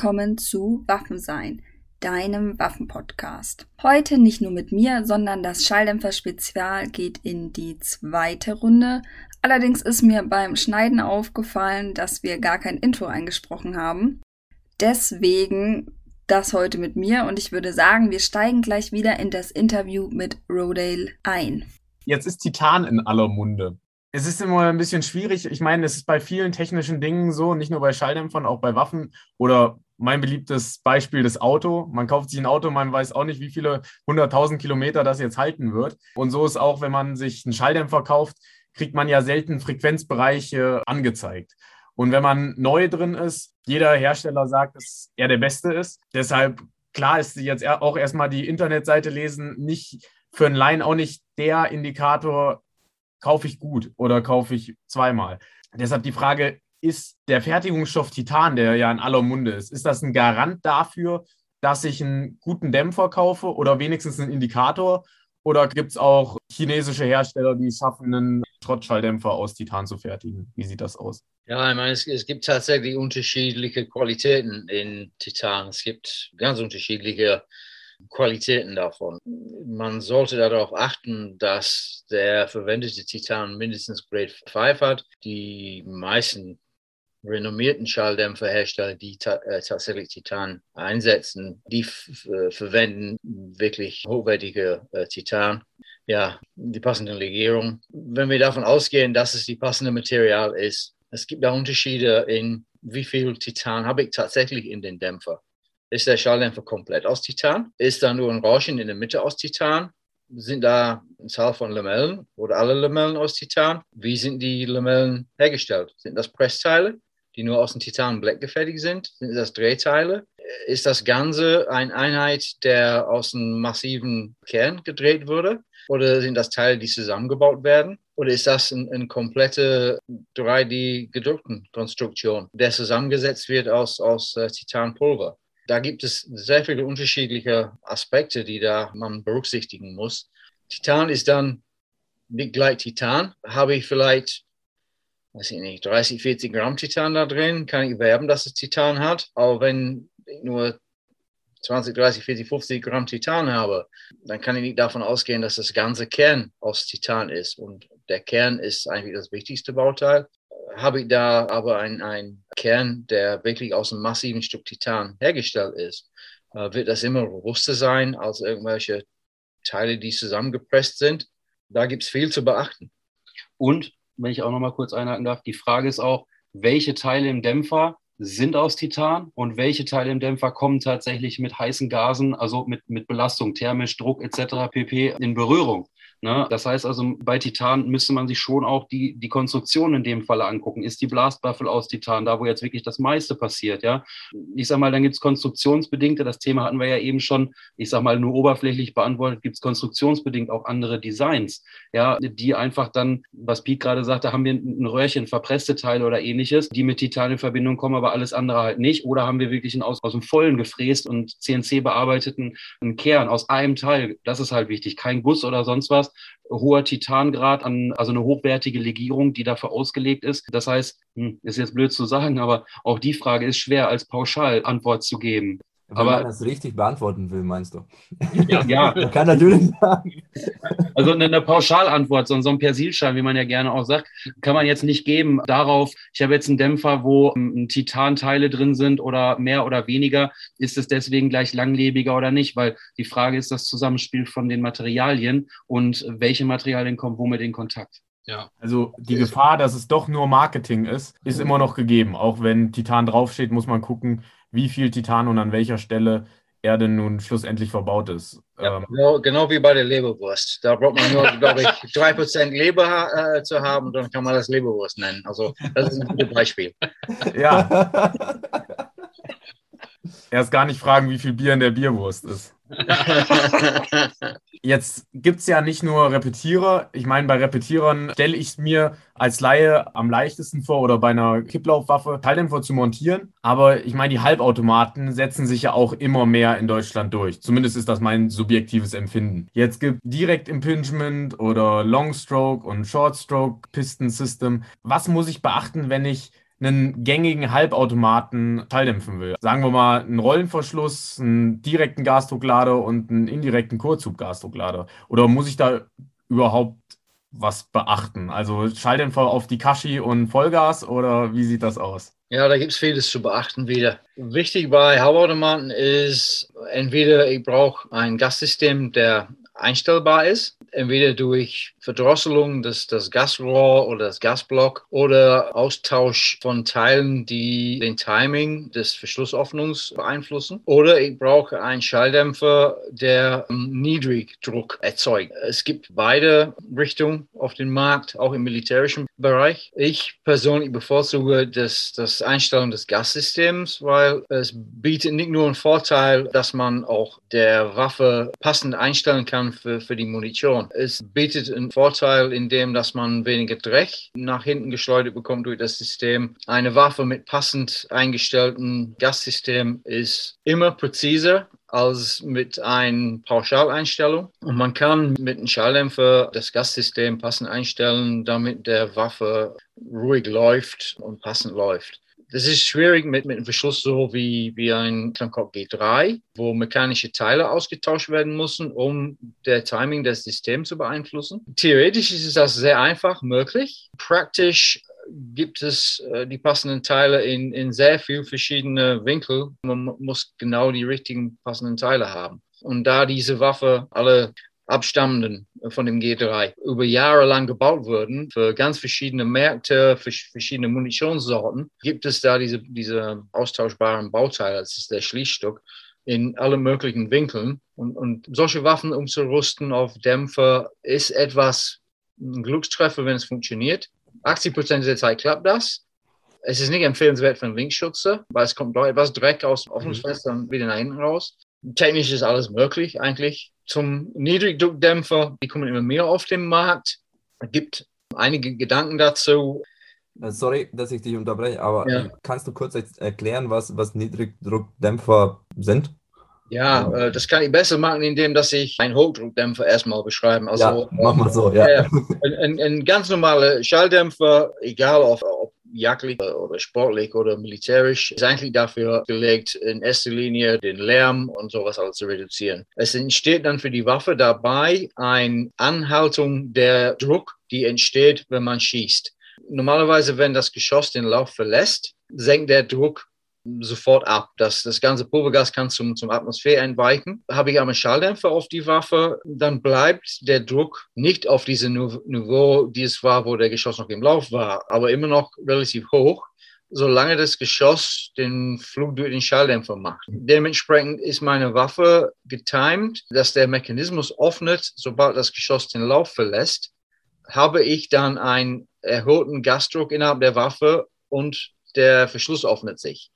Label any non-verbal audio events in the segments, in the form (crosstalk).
Willkommen zu Waffensein, deinem Waffenpodcast. Heute nicht nur mit mir, sondern das Schalldämpfer-Spezial geht in die zweite Runde. Allerdings ist mir beim Schneiden aufgefallen, dass wir gar kein Intro eingesprochen haben. Deswegen das heute mit mir und ich würde sagen, wir steigen gleich wieder in das Interview mit Rodale ein. Jetzt ist Titan in aller Munde. Es ist immer ein bisschen schwierig. Ich meine, es ist bei vielen technischen Dingen so, nicht nur bei Schalldämpfern, auch bei Waffen oder mein beliebtes Beispiel das Auto. Man kauft sich ein Auto, man weiß auch nicht, wie viele hunderttausend Kilometer das jetzt halten wird. Und so ist auch, wenn man sich einen Schalldämpfer kauft, kriegt man ja selten Frequenzbereiche angezeigt. Und wenn man neu drin ist, jeder Hersteller sagt, dass er der Beste ist. Deshalb, klar ist jetzt auch erstmal die Internetseite lesen, nicht für einen Laien auch nicht der Indikator, kaufe ich gut oder kaufe ich zweimal. Deshalb die Frage, ist der Fertigungsstoff Titan, der ja in aller Munde ist, ist das ein Garant dafür, dass ich einen guten Dämpfer kaufe oder wenigstens einen Indikator? Oder gibt es auch chinesische Hersteller, die schaffen, einen Schrottschalldämpfer aus Titan zu fertigen? Wie sieht das aus? Ja, ich meine, es, es, gibt tatsächlich unterschiedliche Qualitäten in Titan. Es gibt ganz unterschiedliche Qualitäten davon. Man sollte darauf achten, dass der verwendete Titan mindestens Grade 5 hat. Die meisten renommierten Schalldämpferhersteller, die ta äh, tatsächlich Titan einsetzen, die äh, verwenden wirklich hochwertige äh, Titan. Ja, die passende Legierung. Wenn wir davon ausgehen, dass es die passende Material ist, es gibt da Unterschiede in wie viel Titan habe ich tatsächlich in den Dämpfer. Ist der Schalldämpfer komplett aus Titan? Ist da nur ein Rauschen in der Mitte aus Titan? Sind da eine Zahl von Lamellen oder alle Lamellen aus Titan? Wie sind die Lamellen hergestellt? Sind das Pressteile, die nur aus dem Titanblech gefertigt sind? Sind das Drehteile? Ist das Ganze eine Einheit, der aus einem massiven Kern gedreht wurde? Oder sind das Teile, die zusammengebaut werden? Oder ist das eine ein komplette 3D-gedruckten Konstruktion, der zusammengesetzt wird aus, aus uh, Titanpulver? da gibt es sehr viele unterschiedliche Aspekte, die da man berücksichtigen muss. Titan ist dann nicht gleich Titan. Habe ich vielleicht, weiß ich nicht, 30, 40 Gramm Titan da drin, kann ich werben, dass es Titan hat. Aber wenn ich nur 20, 30, 40, 50 Gramm Titan habe, dann kann ich nicht davon ausgehen, dass das ganze Kern aus Titan ist. Und der Kern ist eigentlich das wichtigste Bauteil habe ich da aber einen Kern, der wirklich aus einem massiven Stück Titan hergestellt ist, äh, wird das immer robuster sein als irgendwelche Teile, die zusammengepresst sind. Da gibt es viel zu beachten. Und, wenn ich auch noch mal kurz einhaken darf, die Frage ist auch, welche Teile im Dämpfer sind aus Titan und welche Teile im Dämpfer kommen tatsächlich mit heißen Gasen, also mit, mit Belastung, thermisch, Druck etc. pp. in Berührung. Ne? Das heißt also, bei Titan müsste man sich schon auch die, die Konstruktion in dem Falle angucken. Ist die Blastwaffel aus Titan, da wo jetzt wirklich das meiste passiert, ja? Ich sag mal, dann gibt es konstruktionsbedingte, das Thema hatten wir ja eben schon, ich sag mal, nur oberflächlich beantwortet, gibt es konstruktionsbedingt auch andere Designs, ja, die einfach dann, was Pete gerade sagte, haben wir ein Röhrchen, verpresste Teile oder ähnliches, die mit Titan in Verbindung kommen, aber alles andere halt nicht. Oder haben wir wirklich einen aus, aus dem Vollen gefräst und CNC bearbeiteten Kern aus einem Teil. Das ist halt wichtig. Kein Guss oder sonst was, hoher Titangrad an, also eine hochwertige Legierung, die dafür ausgelegt ist. Das heißt, hm, ist jetzt blöd zu sagen, aber auch die Frage ist schwer als Pauschalantwort zu geben. Wenn aber, man das richtig beantworten will, meinst du? Ja, ja. (laughs) man kann natürlich sagen. Also eine, Pauschalantwort, so, so ein Persilschein, wie man ja gerne auch sagt, kann man jetzt nicht geben darauf, ich habe jetzt einen Dämpfer, wo um, Titanteile drin sind oder mehr oder weniger, ist es deswegen gleich langlebiger oder nicht? Weil die Frage ist das Zusammenspiel von den Materialien und welche Materialien kommen womit in Kontakt. Ja. Also die Gefahr, dass es doch nur Marketing ist, ist immer noch gegeben. Auch wenn Titan draufsteht, muss man gucken, wie viel Titan und an welcher Stelle er denn nun schlussendlich verbaut ist. Ja, ähm, genau, genau, wie bei der Leberwurst. Da braucht man nur, glaube ich, (laughs) 3% Leber äh, zu haben, dann kann man das Leberwurst nennen. Also das ist ein gutes Beispiel. Ja. (laughs) Erst gar nicht fragen, wie viel Bier in der Bierwurst ist. (laughs) Jetzt gibt es ja nicht nur Repetierer. Ich meine, bei Repetierern stelle ich mir als Laie am leichtesten vor oder bei einer Kipplaufwaffe Teildämpfer zu montieren. Aber ich meine, die Halbautomaten setzen sich ja auch immer mehr in Deutschland durch. Zumindest ist das mein subjektives Empfinden. Jetzt gibt Direct Impingement oder Long Stroke und Short Stroke Piston System. Was muss ich beachten, wenn ich einen gängigen Halbautomaten schalldämpfen will. Sagen wir mal einen Rollenverschluss, einen direkten Gasdrucklader und einen indirekten Kurzhub-Gasdrucklader. Oder muss ich da überhaupt was beachten? Also Schalldämpfer auf die Kashi und Vollgas oder wie sieht das aus? Ja, da gibt es vieles zu beachten wieder. Wichtig bei Halbautomaten ist, entweder ich brauche ein Gassystem, der einstellbar ist, entweder durch Verdrosselung des, des Gasrohr oder des Gasblock oder Austausch von Teilen, die den Timing des Verschlussöffnungs beeinflussen. Oder ich brauche einen Schalldämpfer, der Niedrigdruck erzeugt. Es gibt beide Richtungen auf dem Markt, auch im militärischen Bereich. Ich persönlich bevorzuge das, das Einstellen des Gassystems, weil es bietet nicht nur einen Vorteil, dass man auch der Waffe passend einstellen kann für, für die Munition. Es bietet einen Vorteil in dem, dass man weniger Dreck nach hinten geschleudert bekommt durch das System. Eine Waffe mit passend eingestelltem Gassystem ist immer präziser als mit einer Pauschaleinstellung. Und man kann mit einem Schalldämpfer das Gassystem passend einstellen, damit der Waffe ruhig läuft und passend läuft. Das ist schwierig mit, mit einem Verschluss so wie, wie ein Klankop G3, wo mechanische Teile ausgetauscht werden müssen, um der Timing des Systems zu beeinflussen. Theoretisch ist das sehr einfach möglich. Praktisch gibt es äh, die passenden Teile in, in sehr vielen verschiedenen Winkel. Man muss genau die richtigen passenden Teile haben. Und da diese Waffe alle abstammenden von dem G3 über Jahre lang gebaut wurden für ganz verschiedene Märkte, für verschiedene Munitionssorten, gibt es da diese, diese austauschbaren Bauteile, das ist der Schließstück, in allen möglichen Winkeln. Und, und solche Waffen umzurüsten auf Dämpfer ist etwas ein Glückstreffer, wenn es funktioniert. 80 Prozent der Zeit klappt das. Es ist nicht empfehlenswert für einen Linksschütze, weil es kommt doch etwas Dreck aus dem Öffnungsfenster und wieder nach hinten raus. Technisch ist alles möglich eigentlich. Zum Niedrigdruckdämpfer, die kommen immer mehr auf den Markt. Es gibt einige Gedanken dazu. Äh, sorry, dass ich dich unterbreche, aber ja. kannst du kurz erklären, was, was Niedrigdruckdämpfer sind? Ja, äh, das kann ich besser machen, indem dass ich einen Hochdruckdämpfer erstmal beschreibe. Also, ja, mach mal so, ja. Äh, ein, ein, ganz normaler Schalldämpfer, egal ob jagdlich oder sportlich oder militärisch, ist eigentlich dafür gelegt, in erster Linie den Lärm und sowas alles zu reduzieren. Es entsteht dann für die Waffe dabei eine Anhaltung der Druck, die entsteht, wenn man schießt. Normalerweise, wenn das Geschoss den Lauf verlässt, senkt der Druck sofort ab. Das, das ganze Pulvergas kann zum, zum Atmosphäre entweichen. Habe ich einen Schalldämpfer auf die Waffe, dann bleibt der Druck nicht auf diesem Niveau, die es war, wo der Geschoss noch im Lauf war, aber immer noch relativ hoch solange das Geschoss den Flug durch den Schalldämpfer macht. Dementsprechend ist meine Waffe getimed, dass der Mechanismus öffnet, sobald das Geschoss den Lauf verlässt, habe ich dann einen erhöhten Gasdruck innerhalb der Waffe und der Verschluss öffnet sich.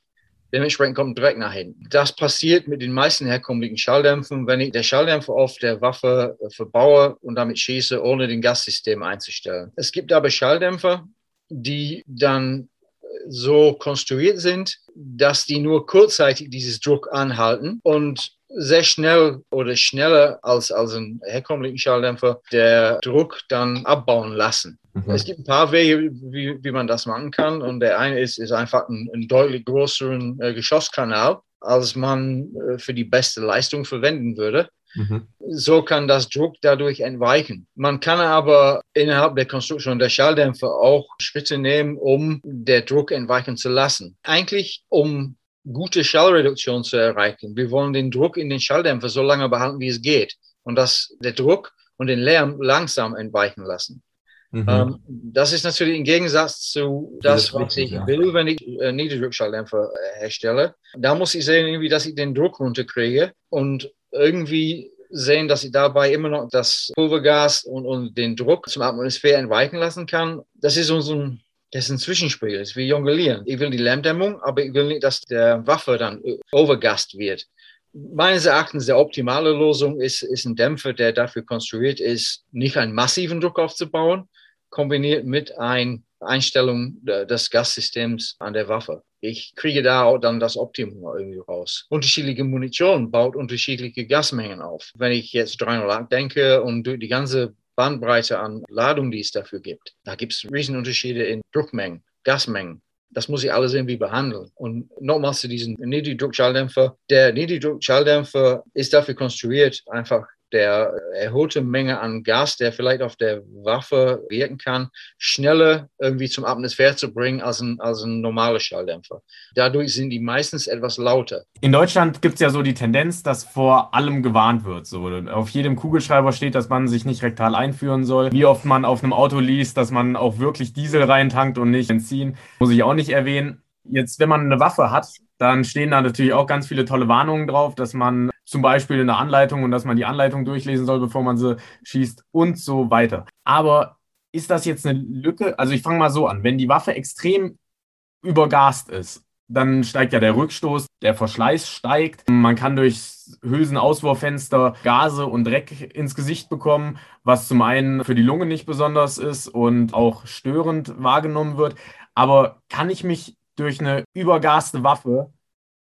Dementsprechend kommt direkt nach hinten. Das passiert mit den meisten herkömmlichen Schalldämpfen, wenn ich der Schalldämpfer auf der Waffe äh, verbaue und damit schieße, ohne den Gassystem einzustellen. Es gibt aber Schalldämpfer, die dann äh, so konstruiert sind, dass die nur kurzzeitig dieses Druck anhalten und sehr schnell oder schneller als, als ein herkömmlichen Schalldämpfer der Druck dann abbauen lassen. Mhm. Es gibt ein paar Wege, wie, wie man das machen kann. Und der eine ist, ist einfach ein, ein deutlich größeren äh, Geschosskanal, als man äh, für die beste Leistung verwenden würde. Mhm. So kann das Druck dadurch entweichen. Man kann aber innerhalb der Konstruktion der Schalldämpfer auch Schritte nehmen, um der Druck entweichen zu lassen. Eigentlich, um gute Schallreduktion zu erreichen. Wir wollen den Druck in den Schalldämpfer so lange behalten, wie es geht. Und das, der Druck und den Lärm langsam entweichen lassen. Mhm. Ähm, das ist natürlich im Gegensatz zu das, das was ich ja. will, wenn ich äh, Niederdruckschalldämpfer äh, herstelle. Da muss ich sehen, irgendwie, dass ich den Druck runterkriege und irgendwie sehen, dass ich dabei immer noch das Pulvergas und, und den Druck zum Atmosphäre entweichen lassen kann. Das ist unser das ist ein Zwischenspiel, das ist wie Jonglieren. Ich will die Lärmdämmung, aber ich will nicht, dass der Waffe dann overgast wird. Meines Erachtens der optimale Lösung ist, ist ein Dämpfer, der dafür konstruiert ist, nicht einen massiven Druck aufzubauen, kombiniert mit einer Einstellung des Gassystems an der Waffe. Ich kriege da auch dann das Optimum irgendwie raus. Unterschiedliche Munition baut unterschiedliche Gasmengen auf. Wenn ich jetzt 308 denke und durch die ganze Bandbreite an Ladung, die es dafür gibt. Da gibt es Riesenunterschiede in Druckmengen, Gasmengen. Das muss ich alles irgendwie behandeln. Und nochmals zu diesem Niedrigdruckschalldämpfer. Der Niedrigdruckschalldämpfer ist dafür konstruiert, einfach der erholte Menge an Gas, der vielleicht auf der Waffe wirken kann, schneller irgendwie zum Atmosphäre zu bringen als ein, als ein normaler Schalldämpfer. Dadurch sind die meistens etwas lauter. In Deutschland gibt es ja so die Tendenz, dass vor allem gewarnt wird. So. Auf jedem Kugelschreiber steht, dass man sich nicht rektal einführen soll. Wie oft man auf einem Auto liest, dass man auch wirklich Diesel reintankt und nicht Benzin, muss ich auch nicht erwähnen. Jetzt, wenn man eine Waffe hat, dann stehen da natürlich auch ganz viele tolle Warnungen drauf, dass man zum Beispiel in der Anleitung und dass man die Anleitung durchlesen soll, bevor man sie schießt und so weiter. Aber ist das jetzt eine Lücke? Also ich fange mal so an. Wenn die Waffe extrem übergast ist, dann steigt ja der Rückstoß, der Verschleiß steigt. Man kann durch Hülsenauswurffenster Gase und Dreck ins Gesicht bekommen, was zum einen für die Lunge nicht besonders ist und auch störend wahrgenommen wird. Aber kann ich mich durch eine übergaste Waffe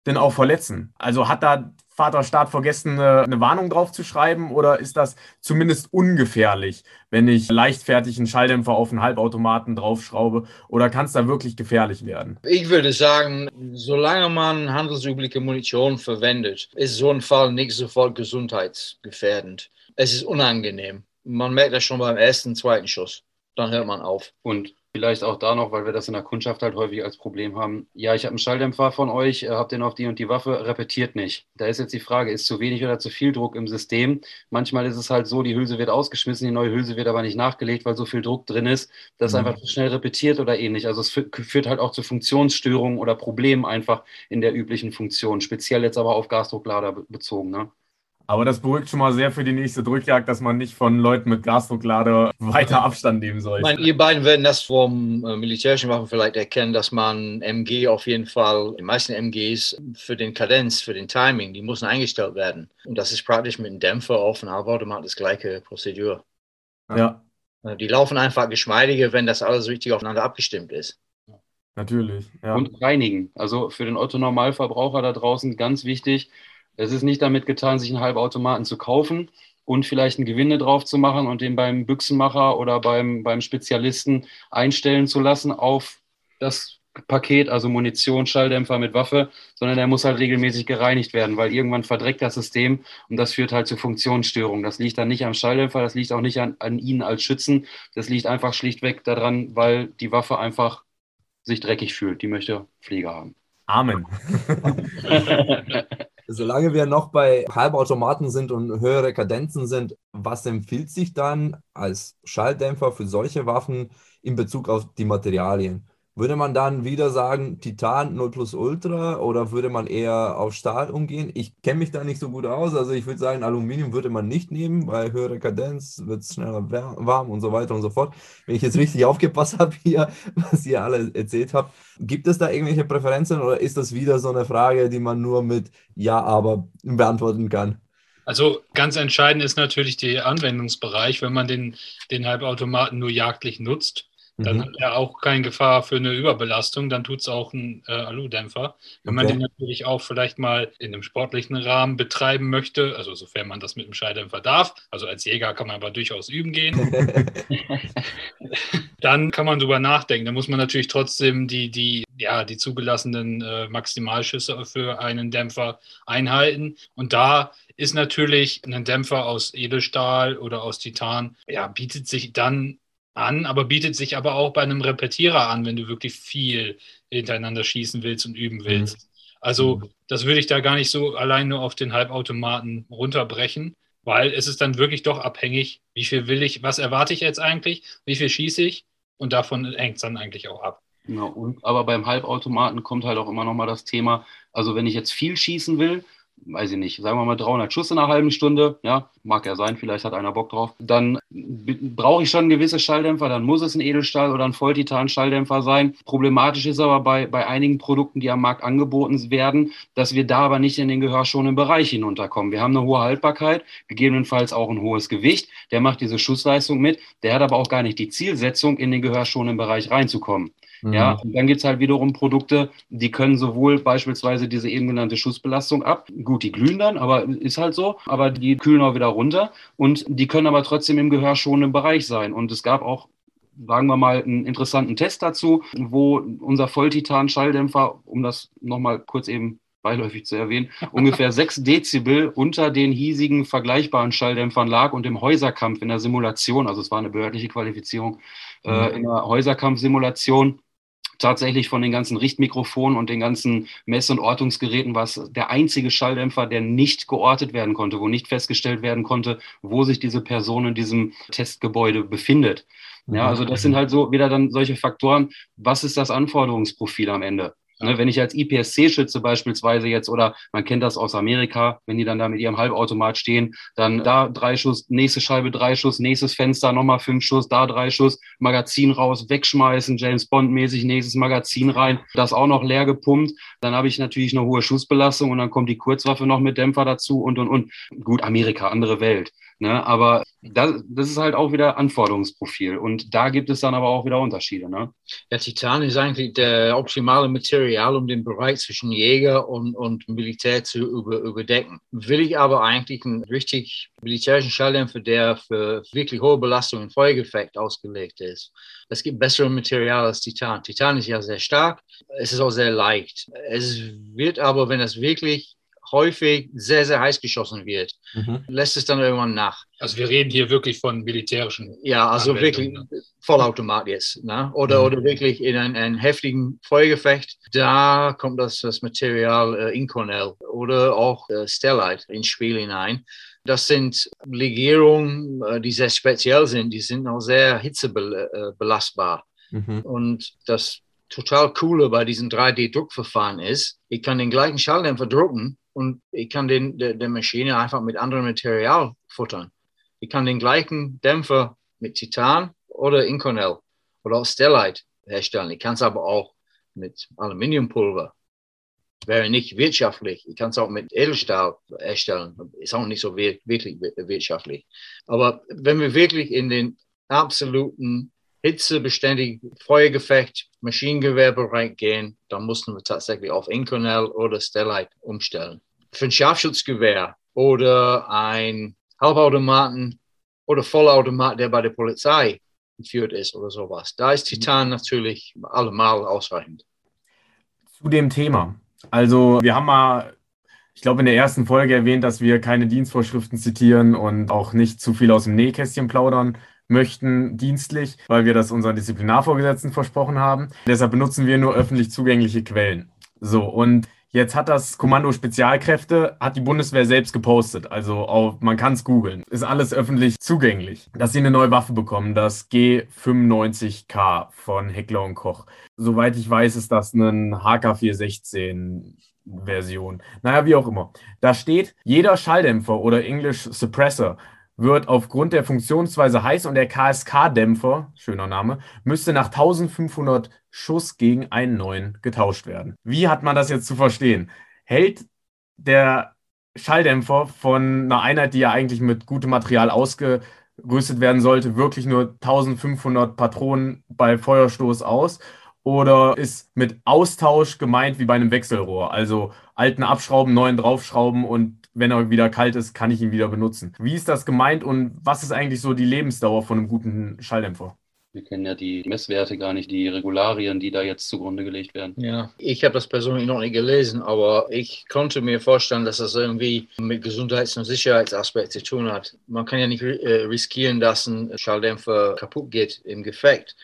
denn auch verletzen? Also hat da Vaterstaat vergessen, eine, eine, Warnung drauf zu schreiben oder ist das zumindest ungefährlich, wenn ich leichtfertig einen Schalldämpfer auf einen Halbautomaten draufschraube oder kann es da wirklich gefährlich werden? Ich würde sagen, solange man handelsübliche Munition verwendet, ist so ein Fall nicht sofort gesundheitsgefährdend. Es ist unangenehm. Man merkt das schon beim ersten, zweiten Schuss. Dann hört man auf. Und Vielleicht auch da noch, weil wir das in der Kundschaft halt häufig als Problem haben. Ja, ich habe einen Schalldämpfer von euch, äh, habt den auf die und die Waffe, repetiert nicht. Da ist jetzt die Frage, ist zu wenig oder zu viel Druck im System? Manchmal ist es halt so, die Hülse wird ausgeschmissen, die neue Hülse wird aber nicht nachgelegt, weil so viel Druck drin ist, dass mhm. einfach zu schnell repetiert oder ähnlich. Also es führt halt auch zu Funktionsstörungen oder Problemen einfach in der üblichen Funktion, speziell jetzt aber auf Gasdrucklader bezogen. Ne? Aber das beruhigt schon mal sehr für die nächste Drückjagd, dass man nicht von Leuten mit Gasdrucklader weiter Abstand nehmen soll. Ich meine, ihr beiden werden das vom äh, militärischen Waffen vielleicht erkennen, dass man MG auf jeden Fall, die meisten MGs für den Kadenz, für den Timing, die müssen eingestellt werden. Und das ist praktisch mit einem Dämpfer auf einem Halbautomat das gleiche Prozedur. Ja. Äh, die laufen einfach geschmeidiger, wenn das alles richtig aufeinander abgestimmt ist. Natürlich. Ja. Und reinigen. Also für den Otto-Normalverbraucher da draußen ganz wichtig es ist nicht damit getan, sich einen Halbautomaten zu kaufen und vielleicht einen Gewinne drauf zu machen und den beim Büchsenmacher oder beim, beim Spezialisten einstellen zu lassen auf das Paket, also Munition, Schalldämpfer mit Waffe, sondern der muss halt regelmäßig gereinigt werden, weil irgendwann verdreckt das System und das führt halt zu Funktionsstörungen. Das liegt dann nicht am Schalldämpfer, das liegt auch nicht an, an Ihnen als Schützen, das liegt einfach schlichtweg daran, weil die Waffe einfach sich dreckig fühlt. Die möchte Pflege haben. Amen. (laughs) (laughs) Solange wir noch bei Halbautomaten sind und höhere Kadenzen sind, was empfiehlt sich dann als Schalldämpfer für solche Waffen in Bezug auf die Materialien? Würde man dann wieder sagen, Titan 0 plus Ultra oder würde man eher auf Stahl umgehen? Ich kenne mich da nicht so gut aus. Also ich würde sagen, Aluminium würde man nicht nehmen, weil höhere Kadenz wird es schneller warm und so weiter und so fort. Wenn ich jetzt richtig (laughs) aufgepasst habe hier, was ihr alle erzählt habt, gibt es da irgendwelche Präferenzen oder ist das wieder so eine Frage, die man nur mit Ja, aber beantworten kann? Also ganz entscheidend ist natürlich der Anwendungsbereich, wenn man den, den Halbautomaten nur jagdlich nutzt dann mhm. hat er auch keine Gefahr für eine Überbelastung, dann tut es auch ein äh, Aludämpfer. Wenn okay. man den natürlich auch vielleicht mal in einem sportlichen Rahmen betreiben möchte, also sofern man das mit einem Schalldämpfer darf, also als Jäger kann man aber durchaus üben gehen, (laughs) dann kann man drüber nachdenken. Da muss man natürlich trotzdem die, die, ja, die zugelassenen äh, Maximalschüsse für einen Dämpfer einhalten. Und da ist natürlich ein Dämpfer aus Edelstahl oder aus Titan, ja, bietet sich dann an, aber bietet sich aber auch bei einem Repetierer an, wenn du wirklich viel hintereinander schießen willst und üben willst. Mhm. Also mhm. das würde ich da gar nicht so allein nur auf den Halbautomaten runterbrechen, weil es ist dann wirklich doch abhängig, wie viel will ich, was erwarte ich jetzt eigentlich, wie viel schieße ich und davon hängt es dann eigentlich auch ab. Genau, und, aber beim Halbautomaten kommt halt auch immer noch mal das Thema, also wenn ich jetzt viel schießen will, weiß ich nicht, sagen wir mal 300 Schuss in einer halben Stunde, ja, mag ja sein, vielleicht hat einer Bock drauf, dann brauche ich schon gewisse Schalldämpfer, dann muss es ein Edelstahl oder ein Volltitan-Schalldämpfer sein. Problematisch ist aber bei, bei einigen Produkten, die am Markt angeboten werden, dass wir da aber nicht in den gehörschonenden Bereich hinunterkommen. Wir haben eine hohe Haltbarkeit, gegebenenfalls auch ein hohes Gewicht, der macht diese Schussleistung mit, der hat aber auch gar nicht die Zielsetzung, in den gehörschonenden Bereich reinzukommen. Ja, mhm. und dann gibt es halt wiederum Produkte, die können sowohl beispielsweise diese eben genannte Schussbelastung ab. Gut, die glühen dann, aber ist halt so, aber die kühlen auch wieder runter und die können aber trotzdem im gehörschonenden Bereich sein. Und es gab auch sagen wir mal, einen interessanten Test dazu, wo unser Volltitan-Schalldämpfer, um das nochmal kurz eben beiläufig zu erwähnen, (laughs) ungefähr 6 Dezibel unter den hiesigen vergleichbaren Schalldämpfern lag und im Häuserkampf in der Simulation, also es war eine behördliche Qualifizierung, äh, mhm. äh, in der Häuserkampfsimulation tatsächlich von den ganzen Richtmikrofonen und den ganzen Mess- und Ortungsgeräten war es der einzige Schalldämpfer, der nicht geortet werden konnte, wo nicht festgestellt werden konnte, wo sich diese Person in diesem Testgebäude befindet. Ja, mhm. also das sind halt so wieder dann solche Faktoren. Was ist das Anforderungsprofil am Ende? Ne, wenn ich als IPSC-Schütze beispielsweise jetzt, oder man kennt das aus Amerika, wenn die dann da mit ihrem Halbautomat stehen, dann da drei Schuss, nächste Scheibe drei Schuss, nächstes Fenster nochmal fünf Schuss, da drei Schuss, Magazin raus, wegschmeißen, James Bond-mäßig, nächstes Magazin rein, das auch noch leer gepumpt, dann habe ich natürlich eine hohe Schussbelastung und dann kommt die Kurzwaffe noch mit Dämpfer dazu und, und, und. Gut, Amerika, andere Welt. Ne? Aber das, das ist halt auch wieder Anforderungsprofil. Und da gibt es dann aber auch wieder Unterschiede. Ne? Ja, Titan ist eigentlich der optimale Material, um den Bereich zwischen Jäger und, und Militär zu über, überdecken. Will ich aber eigentlich einen richtig militärischen Schalldämpfer, der für wirklich hohe Belastung im Feuergefecht ausgelegt ist. Es gibt bessere Material als Titan. Titan ist ja sehr stark, es ist auch sehr leicht. Es wird aber, wenn es wirklich häufig sehr, sehr heiß geschossen wird, mhm. lässt es dann irgendwann nach. Also wir reden hier wirklich von militärischen. Ja, also wirklich ne? Vollautomat jetzt. Ne? Oder, mhm. oder wirklich in einem, einem heftigen Feuergefecht, da kommt das, das Material äh, Inconel oder auch äh, Stellite ins Spiel hinein. Das sind Legierungen, äh, die sehr speziell sind, die sind auch sehr hitzebelastbar. Äh, mhm. Und das total coole bei diesem 3D-Druckverfahren ist, ich kann den gleichen Schalldämpfer drucken und ich kann den, der, der Maschine einfach mit anderem Material futtern. Ich kann den gleichen Dämpfer mit Titan oder Inconel oder auch Stellite herstellen. Ich kann es aber auch mit Aluminiumpulver. Wäre nicht wirtschaftlich. Ich kann es auch mit Edelstahl herstellen. Ist auch nicht so wirklich wirtschaftlich. Aber wenn wir wirklich in den absoluten hitzebeständig Feuergefecht, Maschinengewehrbereich gehen, dann mussten wir tatsächlich auf Inconel oder Stellite umstellen. Für ein Scharfschutzgewehr oder ein Halbautomaten oder Vollautomat, der bei der Polizei geführt ist oder sowas. Da ist Titan natürlich allemal ausreichend. Zu dem Thema. Also wir haben mal, ich glaube, in der ersten Folge erwähnt, dass wir keine Dienstvorschriften zitieren und auch nicht zu viel aus dem Nähkästchen plaudern möchten dienstlich, weil wir das unseren Disziplinarvorgesetzten versprochen haben. Deshalb benutzen wir nur öffentlich zugängliche Quellen. So, und Jetzt hat das Kommando Spezialkräfte, hat die Bundeswehr selbst gepostet. Also auf, man kann es googeln. Ist alles öffentlich zugänglich. Dass sie eine neue Waffe bekommen, das G95K von Heckler und Koch. Soweit ich weiß, ist das ein HK416 Version. Naja, wie auch immer. Da steht, jeder Schalldämpfer oder English Suppressor wird aufgrund der Funktionsweise heiß und der KSK-Dämpfer, schöner Name, müsste nach 1500 Schuss gegen einen neuen getauscht werden. Wie hat man das jetzt zu verstehen? Hält der Schalldämpfer von einer Einheit, die ja eigentlich mit gutem Material ausgerüstet werden sollte, wirklich nur 1500 Patronen bei Feuerstoß aus? Oder ist mit Austausch gemeint wie bei einem Wechselrohr? Also alten abschrauben, neuen draufschrauben und wenn er wieder kalt ist, kann ich ihn wieder benutzen. Wie ist das gemeint und was ist eigentlich so die Lebensdauer von einem guten Schalldämpfer? Wir kennen ja die Messwerte gar nicht, die Regularien, die da jetzt zugrunde gelegt werden. Ja, ich habe das persönlich noch nicht gelesen, aber ich konnte mir vorstellen, dass das irgendwie mit Gesundheits- und Sicherheitsaspekten zu tun hat. Man kann ja nicht äh, riskieren, dass ein Schalldämpfer kaputt geht im Gefecht.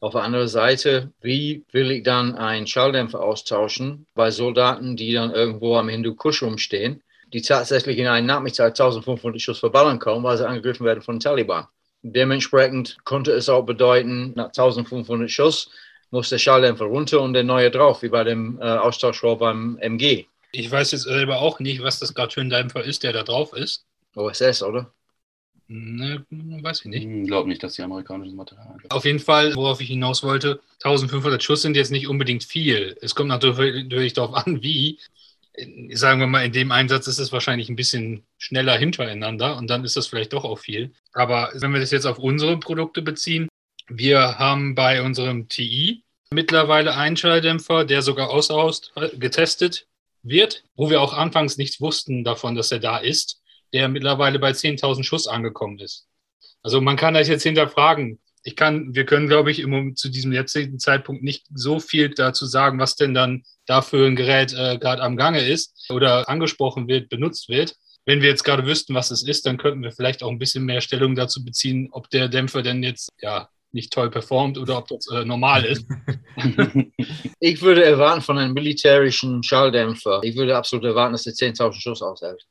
Auf der anderen Seite, wie will ich dann einen Schalldämpfer austauschen bei Soldaten, die dann irgendwo am Hindukusch rumstehen? Die tatsächlich in einem Nachmittag 1500 Schuss verballern kommen, weil sie angegriffen werden von den Taliban. Dementsprechend konnte es auch bedeuten, nach 1500 Schuss muss der Schalldämpfer runter und der neue drauf, wie bei dem äh, Austauschrohr beim MG. Ich weiß jetzt selber auch nicht, was das gerade für ein Dämpfer ist, der da drauf ist. OSS, oder? Ne, weiß ich nicht. Ich hm, glaube nicht, dass die amerikanisches Material haben. Auf jeden Fall, worauf ich hinaus wollte, 1500 Schuss sind jetzt nicht unbedingt viel. Es kommt natürlich darauf an, wie sagen wir mal, in dem Einsatz ist es wahrscheinlich ein bisschen schneller hintereinander und dann ist das vielleicht doch auch viel. Aber wenn wir das jetzt auf unsere Produkte beziehen, wir haben bei unserem TI mittlerweile einen Schalldämpfer, der sogar Haus getestet wird, wo wir auch anfangs nichts wussten davon, dass er da ist, der mittlerweile bei 10.000 Schuss angekommen ist. Also man kann das jetzt hinterfragen. Ich kann, wir können, glaube ich, im, zu diesem jetzigen Zeitpunkt nicht so viel dazu sagen, was denn dann dafür ein Gerät äh, gerade am Gange ist oder angesprochen wird, benutzt wird. Wenn wir jetzt gerade wüssten, was es ist, dann könnten wir vielleicht auch ein bisschen mehr Stellung dazu beziehen, ob der Dämpfer denn jetzt ja nicht toll performt oder ob das äh, normal ist. (laughs) ich würde erwarten von einem militärischen Schalldämpfer, ich würde absolut erwarten, dass der 10.000 Schuss aushält.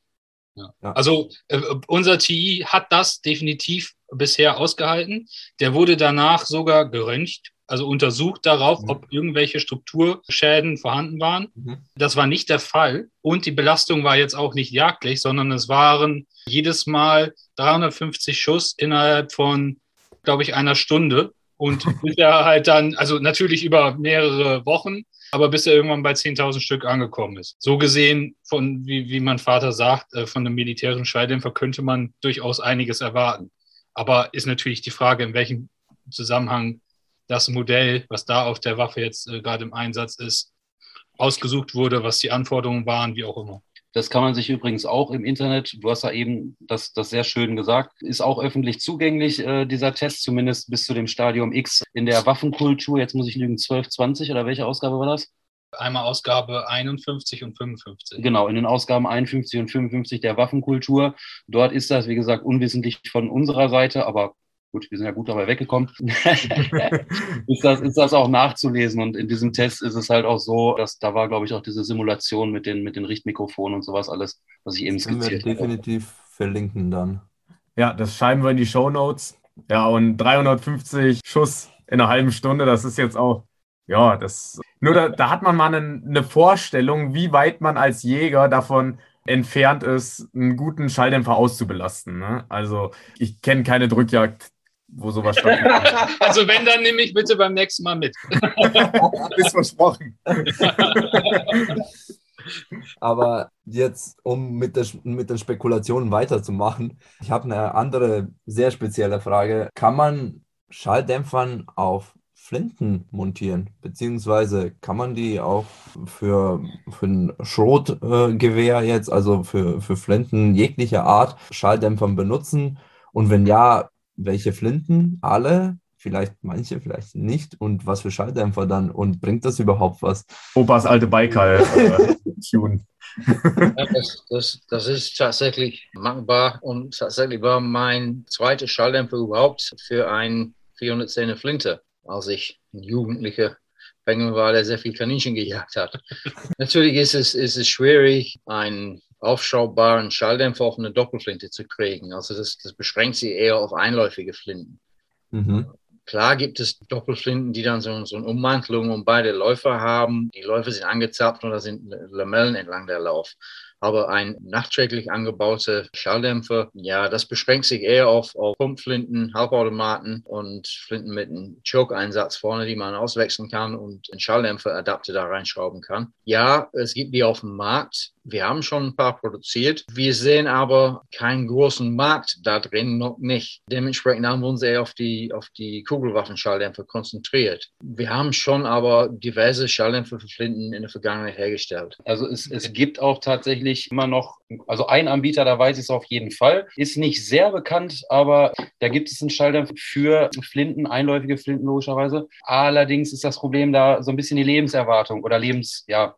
Ja. Also äh, unser TI hat das definitiv bisher ausgehalten. Der wurde danach sogar geröntgt, also untersucht darauf, mhm. ob irgendwelche Strukturschäden vorhanden waren. Mhm. Das war nicht der Fall. Und die Belastung war jetzt auch nicht jagdlich, sondern es waren jedes Mal 350 Schuss innerhalb von, glaube ich, einer Stunde. Und (laughs) bis er halt dann, also natürlich über mehrere Wochen, aber bis er irgendwann bei 10.000 Stück angekommen ist. So gesehen, von, wie, wie mein Vater sagt, äh, von einem militärischen Schalldämpfer könnte man durchaus einiges erwarten. Aber ist natürlich die Frage, in welchem Zusammenhang das Modell, was da auf der Waffe jetzt äh, gerade im Einsatz ist, ausgesucht wurde, was die Anforderungen waren, wie auch immer. Das kann man sich übrigens auch im Internet, du hast ja eben das, das sehr schön gesagt, ist auch öffentlich zugänglich, äh, dieser Test, zumindest bis zu dem Stadium X in der Waffenkultur. Jetzt muss ich lügen, 12, 20 oder welche Ausgabe war das? Einmal Ausgabe 51 und 55. Genau, in den Ausgaben 51 und 55 der Waffenkultur. Dort ist das, wie gesagt, unwissentlich von unserer Seite, aber gut, wir sind ja gut dabei weggekommen, (laughs) ist, das, ist das auch nachzulesen. Und in diesem Test ist es halt auch so, dass da war, glaube ich, auch diese Simulation mit den, mit den Richtmikrofonen und sowas alles, was ich eben skizziert habe. definitiv verlinken dann. Ja, das schreiben wir in die Show Notes. Ja, und 350 Schuss in einer halben Stunde, das ist jetzt auch, ja, das. Nur da, da hat man mal eine, eine Vorstellung, wie weit man als Jäger davon entfernt ist, einen guten Schalldämpfer auszubelasten. Ne? Also ich kenne keine Drückjagd, wo sowas stattfindet. (laughs) Also wenn, dann nehme ich bitte beim nächsten Mal mit. (laughs) Ist versprochen. Aber jetzt, um mit, der, mit den Spekulationen weiterzumachen, ich habe eine andere, sehr spezielle Frage. Kann man Schalldämpfern auf Flinten montieren? Beziehungsweise kann man die auch für, für ein Schrotgewehr äh, jetzt, also für, für Flinten jeglicher Art, Schalldämpfern benutzen? Und wenn ja, welche Flinten, alle, vielleicht manche, vielleicht nicht und was für Schalldämpfer dann und bringt das überhaupt was? Opas alte Baikal-Tune. Äh, (laughs) ja, das, das, das, ist tatsächlich machbar und tatsächlich war mein zweiter Schalldämpfer überhaupt für ein 410er Flinte, als ich ein Jugendlicher Bengel war, der sehr viel Kaninchen gejagt hat. (laughs) Natürlich ist es, ist es schwierig, ein aufschaubaren Schalldämpfer auf eine Doppelflinte zu kriegen. Also das, das beschränkt sich eher auf einläufige Flinten. Mhm. Klar gibt es Doppelflinten, die dann so, so eine Ummantelung um beide Läufer haben. Die Läufer sind angezapft und da sind Lamellen entlang der Lauf. Aber ein nachträglich angebauter Schalldämpfer, ja, das beschränkt sich eher auf, auf Pumpflinten, Halbautomaten und Flinten mit einem Choke-Einsatz vorne, die man auswechseln kann und einen Schalldämpferadapter da reinschrauben kann. Ja, es gibt die auf dem Markt. Wir haben schon ein paar produziert. Wir sehen aber keinen großen Markt da drin, noch nicht. Dementsprechend haben wir uns eher auf die, auf die Kugelwaffenschalldämpfer konzentriert. Wir haben schon aber diverse Schalldämpfer für Flinten in der Vergangenheit hergestellt. Also es, es gibt auch tatsächlich immer noch, also ein Anbieter, da weiß ich es auf jeden Fall, ist nicht sehr bekannt, aber da gibt es einen Schalldämpfer für Flinten, einläufige Flinten logischerweise. Allerdings ist das Problem da so ein bisschen die Lebenserwartung oder Lebens, ja,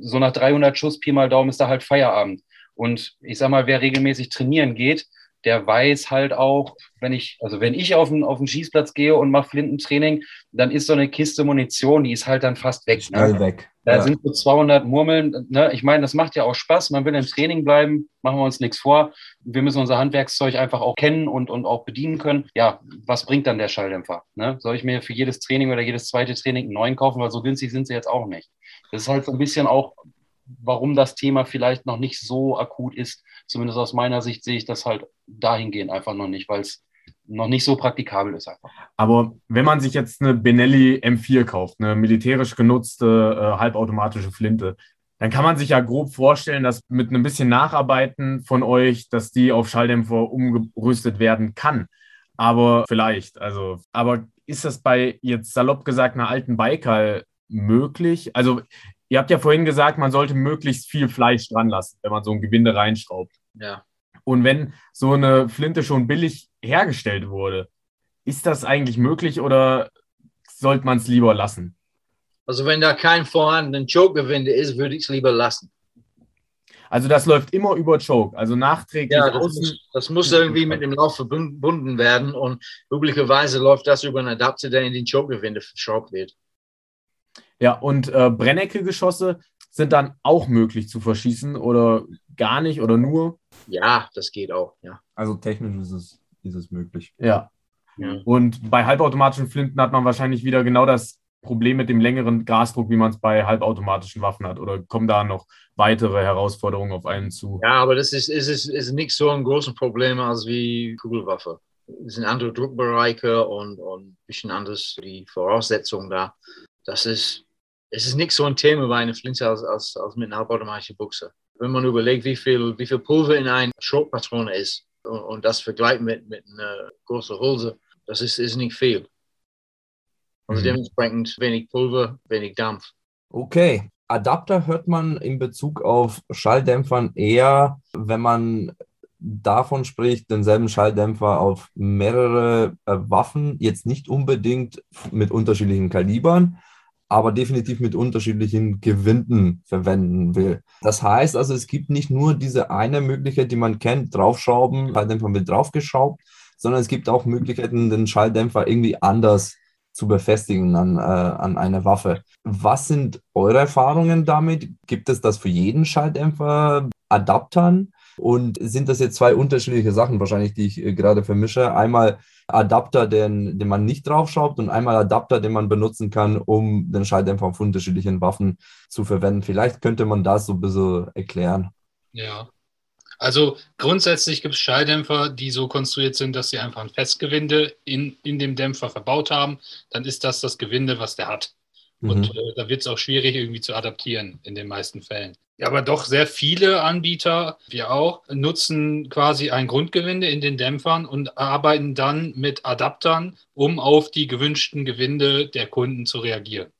so nach 300 Schuss Pi mal Daumen ist da halt Feierabend. Und ich sag mal, wer regelmäßig trainieren geht, der weiß halt auch, wenn ich, also wenn ich auf den, auf den Schießplatz gehe und mache Flintentraining, dann ist so eine Kiste Munition, die ist halt dann fast weg. Ne? Weg. Da ja. sind so 200 Murmeln. Ne? Ich meine, das macht ja auch Spaß. Man will im Training bleiben, machen wir uns nichts vor. Wir müssen unser Handwerkszeug einfach auch kennen und, und auch bedienen können. Ja, was bringt dann der Schalldämpfer? Ne? Soll ich mir für jedes Training oder jedes zweite Training einen neuen kaufen? Weil so günstig sind sie jetzt auch nicht. Das ist halt so ein bisschen auch, warum das Thema vielleicht noch nicht so akut ist. Zumindest aus meiner Sicht sehe ich das halt dahingehend einfach noch nicht, weil es noch nicht so praktikabel ist einfach. Aber wenn man sich jetzt eine Benelli M4 kauft, eine militärisch genutzte äh, halbautomatische Flinte, dann kann man sich ja grob vorstellen, dass mit einem bisschen Nacharbeiten von euch, dass die auf Schalldämpfer umgerüstet werden kann. Aber vielleicht, also, aber ist das bei jetzt salopp gesagt einer alten Baikal möglich? Also, ihr habt ja vorhin gesagt, man sollte möglichst viel Fleisch dran lassen, wenn man so ein Gewinde reinschraubt. Ja. Und wenn so eine Flinte schon billig hergestellt wurde, Ist das eigentlich möglich oder sollte man es lieber lassen? Also wenn da kein vorhandenen Choke-Gewinde ist, würde ich es lieber lassen. Also das läuft immer über Choke, also nachträglich Ja, das muss, das muss irgendwie mit dem Lauf verbunden werden und üblicherweise läuft das über einen Adapter, der in den Choke-Gewinde verschraubt wird. Ja, und äh, Brennecke-Geschosse sind dann auch möglich zu verschießen oder gar nicht oder nur. Ja, das geht auch, ja. Also technisch ist es, ist es möglich. Ja. ja. Und bei halbautomatischen Flinten hat man wahrscheinlich wieder genau das Problem mit dem längeren Gasdruck, wie man es bei halbautomatischen Waffen hat. Oder kommen da noch weitere Herausforderungen auf einen zu? Ja, aber das ist, ist, ist, ist nicht so ein großes Problem als wie Kugelwaffe. Es sind andere Druckbereiche und, und ein bisschen anders die Voraussetzungen da. Das ist, es ist nicht so ein Thema bei einer Flinte als, als, als mit einer halbautomatischen Buchse. Wenn man überlegt, wie viel, wie viel Pulver in einer Schrotpatrone ist und, und das vergleicht mit, mit einer großen Hülse, das ist, ist nicht viel. Also Mhm. dementsprechend wenig Pulver, wenig Dampf. Okay. Adapter hört man in Bezug auf Schalldämpfern eher, wenn man davon spricht, denselben Schalldämpfer auf mehrere äh, Waffen, jetzt nicht unbedingt mit unterschiedlichen Kalibern, aber definitiv mit unterschiedlichen Gewinden verwenden will. Das heißt also, es gibt nicht nur diese eine Möglichkeit, die man kennt, draufschrauben, Schalldämpfer wird draufgeschraubt, sondern es gibt auch Möglichkeiten, den Schalldämpfer irgendwie anders zu befestigen an, äh, an eine Waffe. Was sind eure Erfahrungen damit? Gibt es das für jeden Schalldämpfer Adaptern? Und sind das jetzt zwei unterschiedliche Sachen wahrscheinlich, die ich äh, gerade vermische? Einmal Adapter, den, den man nicht draufschraubt und einmal Adapter, den man benutzen kann, um den Schalldämpfer auf unterschiedlichen Waffen zu verwenden. Vielleicht könnte man das so ein bisschen erklären. Ja. Also grundsätzlich gibt es Schalldämpfer, die so konstruiert sind, dass sie einfach ein Festgewinde in, in dem Dämpfer verbaut haben. Dann ist das das Gewinde, was der hat. Und Mhm. äh, da wird es auch schwierig irgendwie zu adaptieren in den meisten Fällen. Aber doch sehr viele Anbieter, wir auch, nutzen quasi ein Grundgewinde in den Dämpfern und arbeiten dann mit Adaptern, um auf die gewünschten Gewinde der Kunden zu reagieren.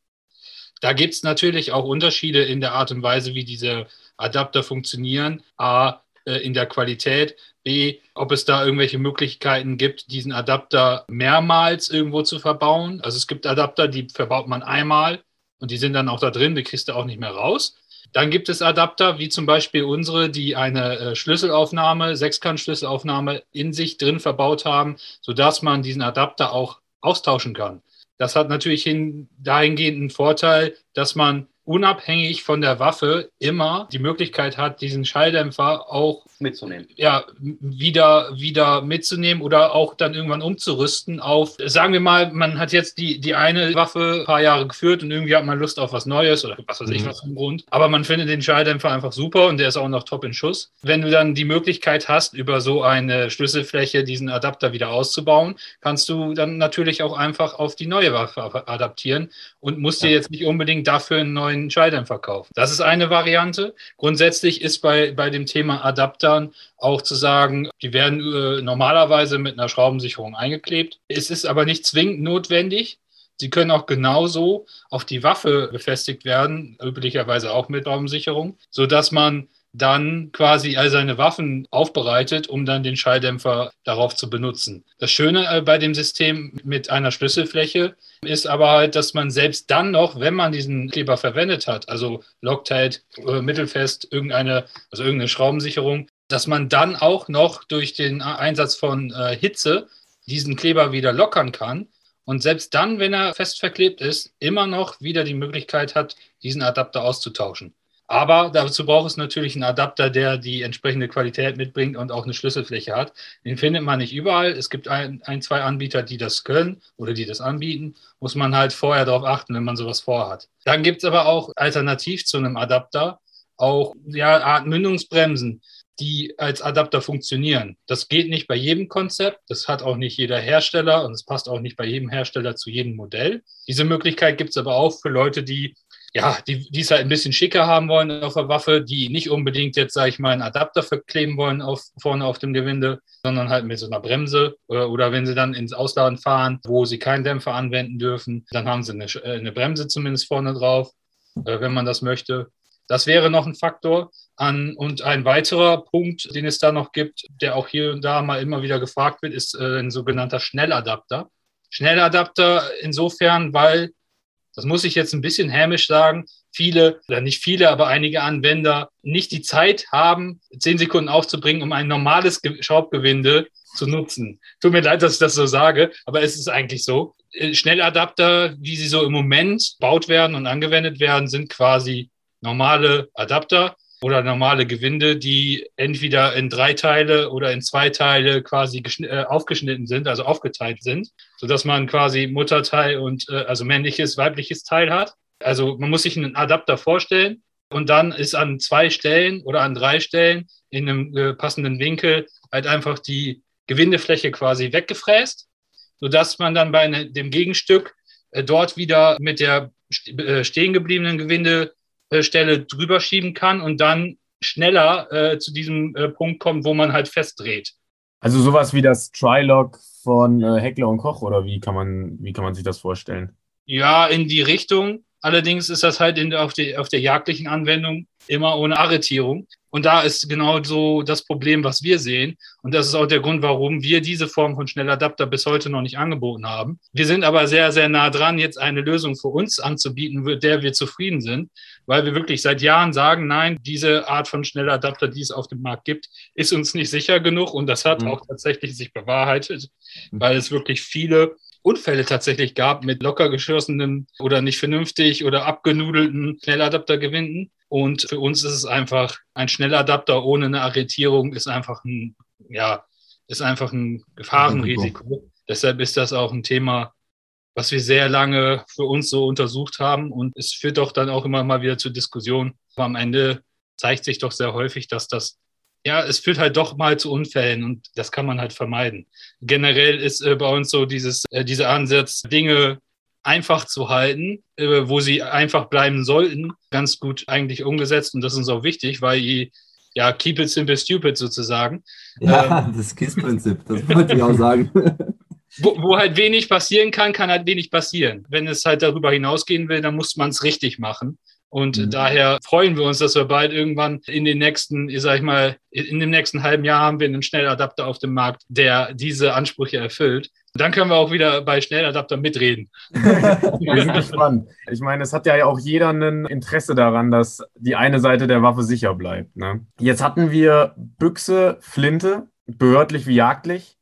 Da gibt es natürlich auch Unterschiede in der Art und Weise, wie diese Adapter funktionieren. A, äh, in der Qualität. B, ob es da irgendwelche Möglichkeiten gibt, diesen Adapter mehrmals irgendwo zu verbauen. Also es gibt Adapter, die verbaut man einmal und die sind dann auch da drin, die kriegst du auch nicht mehr raus. Dann gibt es Adapter, wie zum Beispiel unsere, die eine äh, Schlüsselaufnahme, Sechskant-Schlüsselaufnahme in sich drin verbaut haben, sodass man diesen Adapter auch austauschen kann. Das hat natürlich hin, dahingehend einen Vorteil, dass man unabhängig von der Waffe immer die Möglichkeit hat, diesen Schalldämpfer auch mitzunehmen. ja, wieder, wieder mitzunehmen oder auch dann irgendwann umzurüsten auf, sagen wir mal, man hat jetzt die, die eine Waffe ein paar Jahre geführt und irgendwie hat man Lust auf was Neues oder was weiß ich Mhm. was im Grund. Aber man findet den Schalldämpfer einfach super und der ist auch noch top in Schuss. Wenn du dann die Möglichkeit hast, über so eine Schlüsselfläche diesen Adapter wieder auszubauen, kannst du dann natürlich auch einfach auf die neue Waffe adaptieren und musst dir jetzt nicht unbedingt dafür einen neuen Schalldämpfer kaufen. Das ist eine Variante. Grundsätzlich ist bei, bei dem Thema Adaptern auch zu sagen, die werden äh, normalerweise mit einer Schraubensicherung eingeklebt. Es ist aber nicht zwingend notwendig. Sie können auch genauso auf die Waffe befestigt werden, üblicherweise auch mit Schraubensicherung, sodass man dann quasi all seine Waffen aufbereitet, um dann den Schalldämpfer darauf zu benutzen. Das Schöne äh, bei dem System mit einer Schlüsselfläche ist aber halt, dass man selbst dann noch, wenn man diesen Kleber verwendet hat, also Loctite, äh, Mittelfest, irgendeine, also irgendeine Schraubensicherung, dass man dann auch noch durch den Einsatz von äh, Hitze diesen Kleber wieder lockern kann und selbst dann, wenn er fest verklebt ist, immer noch wieder die Möglichkeit hat, diesen Adapter auszutauschen. Aber dazu braucht es natürlich einen Adapter, der die entsprechende Qualität mitbringt und auch eine Schlüsselfläche hat. Den findet man nicht überall. Es gibt ein, ein zwei Anbieter, die das können oder die das anbieten. Muss man halt vorher darauf achten, wenn man sowas vorhat. Dann gibt es aber auch alternativ zu einem Adapter auch ja, Art Mündungsbremsen, die als Adapter funktionieren. Das geht nicht bei jedem Konzept, das hat auch nicht jeder Hersteller und es passt auch nicht bei jedem Hersteller zu jedem Modell. Diese Möglichkeit gibt es aber auch für Leute, die ja, die, die es halt ein bisschen schicker haben wollen auf der Waffe, die nicht unbedingt jetzt, sage ich mal, einen Adapter verkleben wollen auf, vorne auf dem Gewinde, sondern halt mit so einer Bremse oder, oder wenn sie dann ins Ausladen fahren, wo sie keinen Dämpfer anwenden dürfen, dann haben sie eine, eine Bremse zumindest vorne drauf, äh, wenn man das möchte. Das wäre noch ein Faktor. An, und ein weiterer Punkt, den es da noch gibt, der auch hier und da mal immer wieder gefragt wird, ist äh, ein sogenannter Schnelladapter. Schnelladapter insofern, weil, das muss ich jetzt ein bisschen hämisch sagen, viele, oder nicht viele, aber einige Anwender nicht die Zeit haben, zehn Sekunden aufzubringen, um ein normales Schraubgewinde zu nutzen. Tut mir leid, dass ich das so sage, aber es ist eigentlich so. Äh, Schnelladapter, wie sie so im Moment baut werden und angewendet werden, sind quasi normale Adapter oder normale Gewinde, die entweder in drei Teile oder in zwei Teile quasi äh, aufgeschnitten sind, also aufgeteilt sind, sodass man quasi Mutterteil und äh, also männliches, weibliches Teil hat. Also man muss sich einen Adapter vorstellen und dann ist an zwei Stellen oder an drei Stellen in einem äh, passenden Winkel halt einfach die Gewindefläche quasi weggefräst, sodass man dann bei ne, dem Gegenstück äh, dort wieder mit der äh, stehen gebliebenen Gewindestelle drüber schieben kann und dann schneller äh, zu diesem äh, Punkt kommt, wo man halt festdreht. Also sowas wie das Trilog von äh, Heckler und Koch oder wie kann man, wie kann man sich das vorstellen? Ja, in die Richtung. Allerdings ist das halt in, auf, die, auf der jagdlichen Anwendung immer ohne Arretierung. Und da ist genau so das Problem, was wir sehen. Und das ist auch der Grund, warum wir diese Form von Schnelladapter bis heute noch nicht angeboten haben. Wir sind aber sehr, sehr nah dran, jetzt eine Lösung für uns anzubieten, mit der wir zufrieden sind, weil wir wirklich seit Jahren sagen, nein, diese Art von Schnelladapter, die es auf dem Markt gibt, ist uns nicht sicher genug. Und das hat mhm. auch tatsächlich sich bewahrheitet, weil es wirklich viele Unfälle tatsächlich gab mit locker geschossenen oder nicht vernünftig oder abgenudelten Schnelladaptergewinden. Und für uns ist es einfach ein Schnelladapter ohne eine Arretierung ist einfach ein, ja, ist einfach ein Gefahrenrisiko. Deshalb ist das auch ein Thema, was wir sehr lange für uns so untersucht haben. Und es führt doch dann auch immer mal wieder zur Diskussion. Aber am Ende zeigt sich doch sehr häufig, dass das ja, es führt halt doch mal zu Unfällen und das kann man halt vermeiden. Generell ist äh, bei uns so dieses, äh, dieser Ansatz, Dinge einfach zu halten, äh, wo sie einfach bleiben sollten, ganz gut eigentlich umgesetzt und das ist uns auch wichtig, weil ja, keep it simple, stupid sozusagen. Ja, ähm, das KISS-Prinzip, das wollte ich auch sagen. (laughs) Wo, wo, halt wenig passieren kann, kann halt wenig passieren. Wenn es halt darüber hinausgehen will, dann muss man es richtig machen. Und mhm. daher freuen wir uns, dass wir bald irgendwann in den nächsten, ich sag ich mal, in dem nächsten halben Jahr haben wir einen Schnelladapter auf dem Markt, der diese Ansprüche erfüllt. dann können wir auch wieder bei Schnelladapter mitreden. (laughs) wir sind gespannt. Ich meine, es hat ja auch jeder ein Interesse daran, dass die eine Seite der Waffe sicher bleibt. Ne? Jetzt hatten wir Büchse, Flinte, behördlich wie jagdlich.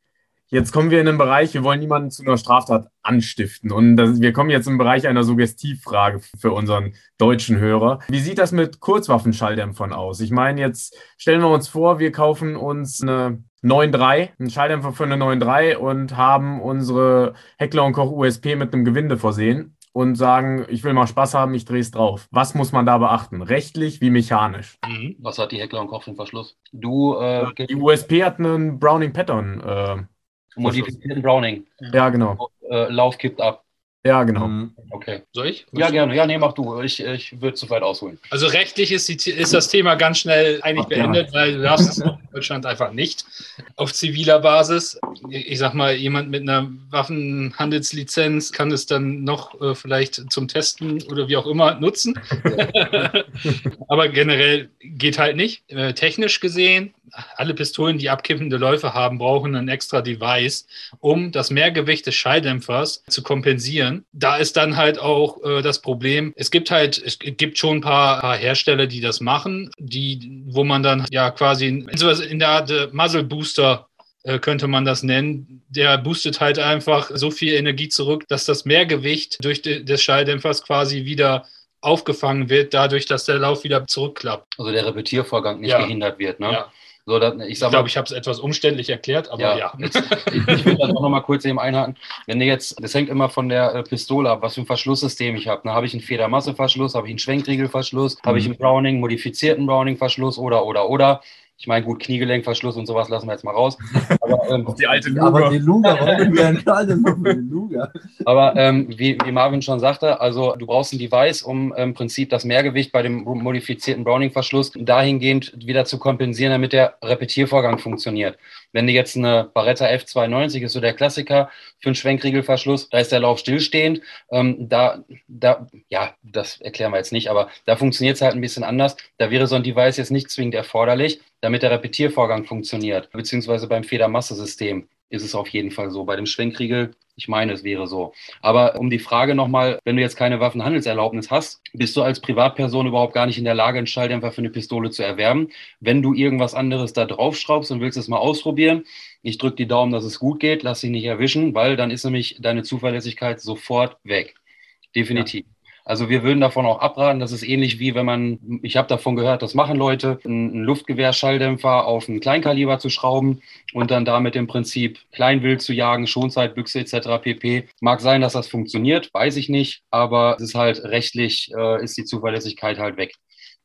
Jetzt kommen wir in einen Bereich, wir wollen niemanden zu einer Straftat anstiften. Und das, wir kommen jetzt im Bereich einer Suggestivfrage für unseren deutschen Hörer. Wie sieht das mit Kurzwaffenschalldämpfern aus? Ich meine, jetzt stellen wir uns vor, wir kaufen uns eine 9.3, einen Schalldämpfer für eine 9.3 und haben unsere Heckler und Koch USP mit einem Gewinde versehen und sagen, ich will mal Spaß haben, ich drehe es drauf. Was muss man da beachten? Rechtlich wie mechanisch? Mhm. Was hat die Heckler und Koch für einen Verschluss? Du, äh, die USP hat einen Browning Pattern. Äh, Modifizierten Browning. Ja, genau. Äh, Lauf kippt ab. Ja, genau. Mhm. Okay. Soll ich? Ja, gerne. Ja, nee, mach du. Ich, ich würde zu weit ausholen. Also rechtlich ist, die, ist das Thema ganz schnell eigentlich Ach, beendet, ja. weil du darfst es in Deutschland einfach nicht auf ziviler Basis. Ich sag mal, jemand mit einer Waffenhandelslizenz kann es dann noch äh, vielleicht zum Testen oder wie auch immer nutzen. (laughs) Aber generell geht halt nicht. Äh, technisch gesehen alle Pistolen, die abkippende Läufe haben, brauchen ein extra Device, um das Mehrgewicht des Schalldämpfers zu kompensieren. Da ist dann halt auch äh, das Problem, es gibt halt, es gibt schon ein paar, paar, Hersteller, die das machen, die, wo man dann ja quasi in, in der Art äh, Muzzle Booster äh, könnte man das nennen. Der boostet halt einfach so viel Energie zurück, dass das Mehrgewicht durch de, des Schalldämpfers quasi wieder aufgefangen wird, dadurch, dass der Lauf wieder zurückklappt. Also der Repetiervorgang nicht ja. gehindert wird. Ne? Ja. So, dass, ich, ich glaube, ich habe es etwas umständlich erklärt, aber ja. ja. (laughs) Jetzt, ich, will das auch nochmal kurz eben einhaken. Wenn ihr jetzt, das hängt immer von der äh, Pistole ab, was für ein Verschlusssystem ich habe. Habe ich einen Federmasseverschluss, habe ich einen Schwenkriegelverschluss, mhm. habe ich einen Browning, modifizierten Browning-Verschluss oder, oder, oder. Ich meine, gut, Kniegelenkverschluss und sowas lassen wir jetzt mal raus. Aber, ähm, die alte Luga. Aber die Luga, (laughs) Aber ähm, wie, wie, Marvin schon sagte, also du brauchst ein Device, um im Prinzip das Mehrgewicht bei dem modifizierten Browning-Verschluss dahingehend wieder zu kompensieren, damit der Repetiervorgang funktioniert. Wenn du jetzt eine Barretta F92 ist so der Klassiker für einen Schwenkriegelverschluss, da ist der Lauf stillstehend. Ähm, da, da, ja, das erklären wir jetzt nicht, aber da funktioniert es halt ein bisschen anders. Da wäre so ein Device jetzt nicht zwingend erforderlich, damit der Repetiervorgang funktioniert. Beziehungsweise beim Federmasse-System ist es auf jeden Fall so. Bei dem Schwenkriegel Ich meine, es wäre so. Aber um die Frage nochmal, wenn du jetzt keine Waffenhandelserlaubnis hast, bist du als Privatperson überhaupt gar nicht in der Lage, einen Schalldämpfer für eine Pistole zu erwerben. Wenn du irgendwas anderes da draufschraubst und willst es mal ausprobieren, ich drücke die Daumen, dass es gut geht, lass dich nicht erwischen, weil dann ist nämlich deine Zuverlässigkeit sofort weg. Definitiv. Ja. Also wir würden davon auch abraten. Das ist ähnlich wie wenn man, ich habe davon gehört, das machen Leute, einen Luftgewehr-Schalldämpfer auf einen Kleinkaliber zu schrauben und dann damit im Prinzip Kleinwild zu jagen, Schonzeitbüchse etc. pp. Mag sein, dass das funktioniert, weiß ich nicht, aber es ist halt rechtlich, äh, ist die Zuverlässigkeit halt weg.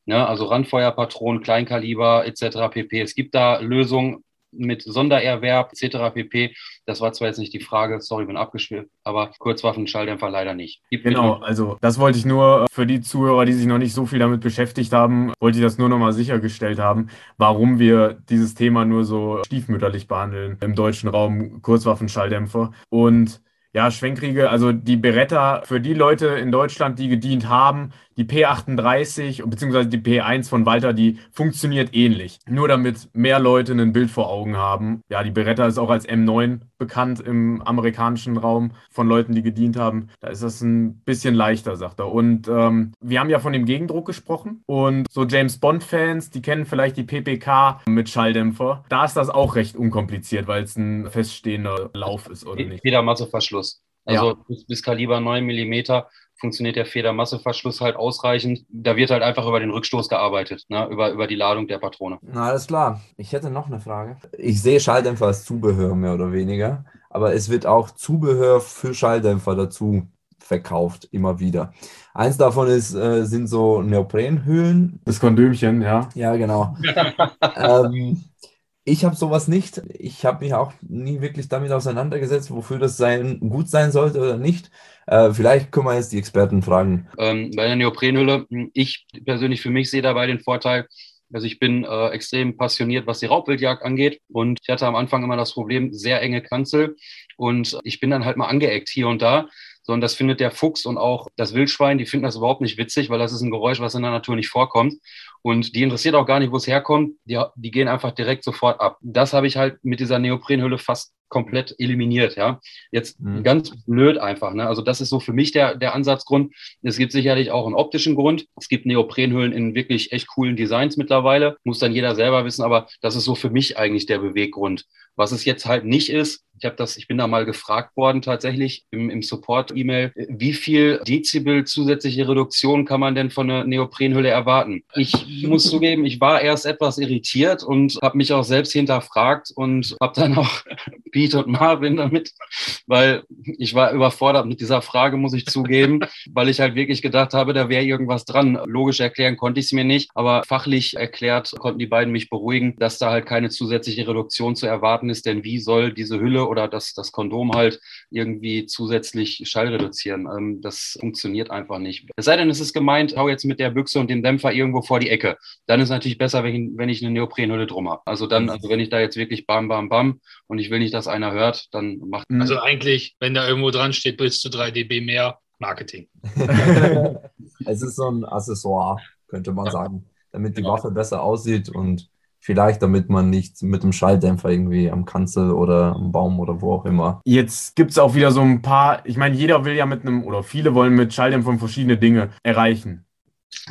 Ne? Also Randfeuerpatronen, Kleinkaliber etc. pp. Es gibt da Lösungen, mit Sondererwerb etc. pp. Das war zwar jetzt nicht die Frage, sorry, bin abgeschwirrt, aber Kurzwaffen, Schalldämpfer leider nicht. Gibt genau, also das wollte ich nur für die Zuhörer, die sich noch nicht so viel damit beschäftigt haben, wollte ich das nur nochmal sichergestellt haben, warum wir dieses Thema nur so stiefmütterlich behandeln im deutschen Raum, Kurzwaffen, Schalldämpfer. Und ja, Schwenkriege, also die Beretta für die Leute in Deutschland, die gedient haben, die P38 bzw. die P1 von Walter, die funktioniert ähnlich. Nur damit mehr Leute ein Bild vor Augen haben. Ja, die Beretta ist auch als M9 bekannt im amerikanischen Raum von Leuten, die gedient haben. Da ist das ein bisschen leichter, sagt er. Und ähm, wir haben ja von dem Gegendruck gesprochen. Und so James Bond-Fans, die kennen vielleicht die PPK mit Schalldämpfer. Da ist das auch recht unkompliziert, weil es ein feststehender Lauf ist, oder nicht? Federmasseverschluss. Also ja. bis, bis Kaliber 9 mm funktioniert der Federmasseverschluss halt ausreichend. Da wird halt einfach über den Rückstoß gearbeitet, ne? über, über die Ladung der Patrone. Na, alles klar. Ich hätte noch eine Frage. Ich sehe Schalldämpfer als Zubehör mehr oder weniger, aber es wird auch Zubehör für Schalldämpfer dazu verkauft, immer wieder. Eins davon ist, äh, sind so Neoprenhüllen. Das Kondömchen, ja. Ja, genau. (laughs) ähm, ich habe sowas nicht. Ich habe mich auch nie wirklich damit auseinandergesetzt, wofür das sein, gut sein sollte oder nicht. Äh, vielleicht können wir jetzt die Experten fragen. Ähm, bei der Neoprenhülle, ich persönlich für mich sehe dabei den Vorteil, also ich bin äh, extrem passioniert, was die Raubwildjagd angeht. Und ich hatte am Anfang immer das Problem, sehr enge Kanzel. Und ich bin dann halt mal angeeckt hier und da sondern das findet der Fuchs und auch das Wildschwein, die finden das überhaupt nicht witzig, weil das ist ein Geräusch, was in der Natur nicht vorkommt. Und die interessiert auch gar nicht, wo es herkommt. Die, die gehen einfach direkt sofort ab. Das habe ich halt mit dieser Neoprenhülle fast komplett eliminiert, ja. Jetzt mhm. ganz blöd einfach, ne? Also das ist so für mich der, der Ansatzgrund. Es gibt sicherlich auch einen optischen Grund. Es gibt Neoprenhüllen in wirklich echt coolen Designs mittlerweile. Muss dann jeder selber wissen, aber das ist so für mich eigentlich der Beweggrund. Was es jetzt halt nicht ist, ich habe das, ich bin da mal gefragt worden tatsächlich im, im Support-E-Mail, wie viel Dezibel zusätzliche Reduktion kann man denn von einer Neoprenhülle erwarten? Ich muss zugeben, ich war erst etwas irritiert und habe mich auch selbst hinterfragt und habe dann auch (laughs) (laughs) Pete und Marvin damit, weil ich war überfordert mit dieser Frage, muss ich zugeben, (laughs) weil ich halt wirklich gedacht habe, da wäre irgendwas dran. Logisch erklären konnte ich es mir nicht, aber fachlich erklärt konnten die beiden mich beruhigen, dass da halt keine zusätzliche Reduktion zu erwarten ist, denn wie soll diese Hülle oder das, das Kondom halt irgendwie zusätzlich Schall reduzieren. Ähm, das funktioniert einfach nicht. Es sei denn, es ist gemeint, hau jetzt mit der Büchse und dem Dämpfer irgendwo vor die Ecke. Dann ist es natürlich besser, wenn ich, wenn ich eine Neoprenhülle drum habe. Also dann, mhm. also wenn ich da jetzt wirklich bam, bam, bam und ich will nicht, dass einer hört, dann macht. Mhm. Also eigentlich, wenn da irgendwo dran steht, bis zu 3 dB mehr, Marketing. (laughs) es ist so ein Accessoire, könnte man sagen, damit die genau. Waffe besser aussieht und Vielleicht, damit man nicht mit dem Schalldämpfer irgendwie am Kanzel oder am Baum oder wo auch immer. Jetzt gibt es auch wieder so ein paar, ich meine, jeder will ja mit einem, oder viele wollen mit Schalldämpfern verschiedene Dinge erreichen.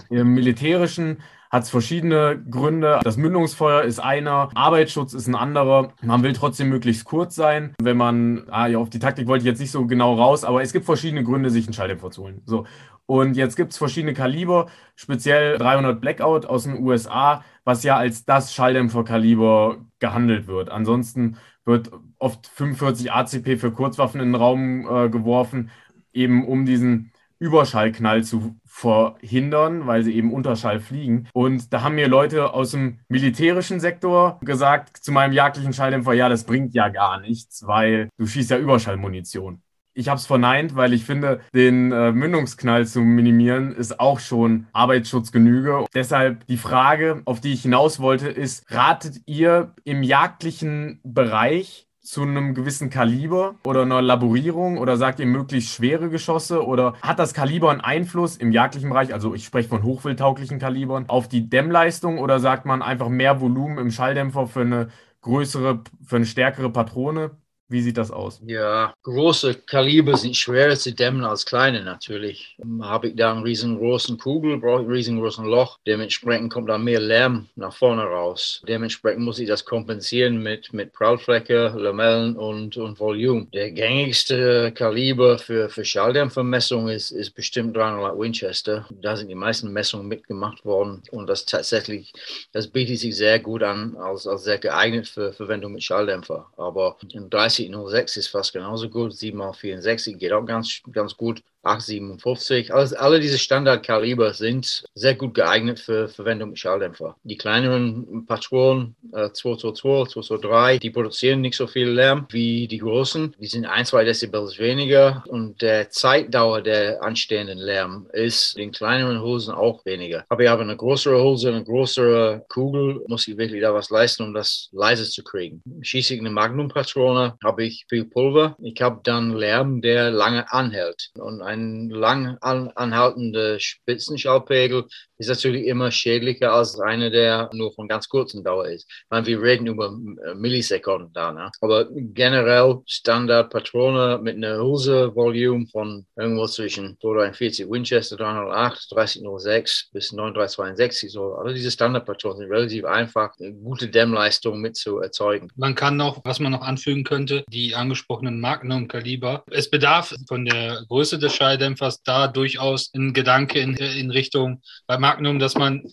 Im militärischen hat es verschiedene Gründe. Das Mündungsfeuer ist einer, Arbeitsschutz ist ein anderer. Man will trotzdem möglichst kurz sein. Wenn man, ah ja, auf die Taktik wollte ich jetzt nicht so genau raus, aber es gibt verschiedene Gründe, sich einen Schalldämpfer zu holen. So. Und jetzt gibt es verschiedene Kaliber, speziell 300 Blackout aus den USA, was ja als das Schalldämpferkaliber gehandelt wird. Ansonsten wird oft 45 ACP für Kurzwaffen in den Raum äh, geworfen, eben um diesen Überschallknall zu verhindern, weil sie eben Unterschall fliegen. Und da haben mir Leute aus dem militärischen Sektor gesagt zu meinem jagdlichen Schalldämpfer, ja, das bringt ja gar nichts, weil du schießt ja Überschallmunition. Ich habe es verneint, weil ich finde, den äh, Mündungsknall zu minimieren ist auch schon Arbeitsschutzgenüge. Deshalb die Frage, auf die ich hinaus wollte, ist, ratet ihr im jagdlichen Bereich zu einem gewissen Kaliber oder einer Laborierung oder sagt ihr möglichst schwere Geschosse oder hat das Kaliber einen Einfluss im jagdlichen Bereich, also ich spreche von hochwildtauglichen Kalibern, auf die Dämmleistung oder sagt man einfach mehr Volumen im Schalldämpfer für eine größere, für eine stärkere Patrone? Wie sieht das aus? Ja, große Kaliber sind schwerer zu dämmen als kleine natürlich. Habe ich da einen riesengroßen Kugel, brauche ich einen riesengroßen Loch. Dementsprechend kommt da mehr Lärm nach vorne raus. Dementsprechend muss ich das kompensieren mit, mit Prallfläche, Lamellen und, und Volumen. Der gängigste Kaliber für, für Schalldämpfermessung ist, ist bestimmt 300 Winchester. Da sind die meisten Messungen mitgemacht worden und das tatsächlich, das bietet sich sehr gut an, als, als sehr geeignet für Verwendung mit Schalldämpfer. Aber in 30 3006 ist fast genauso gut. 7x64 geht auch ganz, ganz gut. 857. Also alle diese Standardkaliber sind sehr gut geeignet für Verwendung mit Schalldämpfer. Die kleineren Patronen äh, 222, 223, die produzieren nicht so viel Lärm wie die großen. Die sind 1, 2 Dezibel weniger und der Zeitdauer der anstehenden Lärm ist in kleineren Hosen auch weniger. Aber ich habe eine größere Hose, eine größere Kugel, muss ich wirklich da was leisten, um das leise zu kriegen. Schieße ich eine Magnum-Patrone, habe ich viel Pulver. Ich habe dann Lärm, der lange anhält. Und ein ein lang anhaltender Spitzenschallpegel ist natürlich immer schädlicher als einer, der nur von ganz kurzen Dauer ist. Meine, wir reden über äh, Millisekunden da. Ne? Aber generell Standard-Patrone mit einer Hülse-Volume von irgendwo zwischen 243 Winchester 308, 3006 bis 9362. So. Also diese Standard-Patronen sind relativ einfach, gute Dämmleistung mit zu erzeugen. Man kann noch, was man noch anfügen könnte, die angesprochenen Magnum-Kaliber. Es bedarf von der Größe des Schalldämpfers da durchaus ein Gedanke in, in Richtung, bei Magnum, dass man,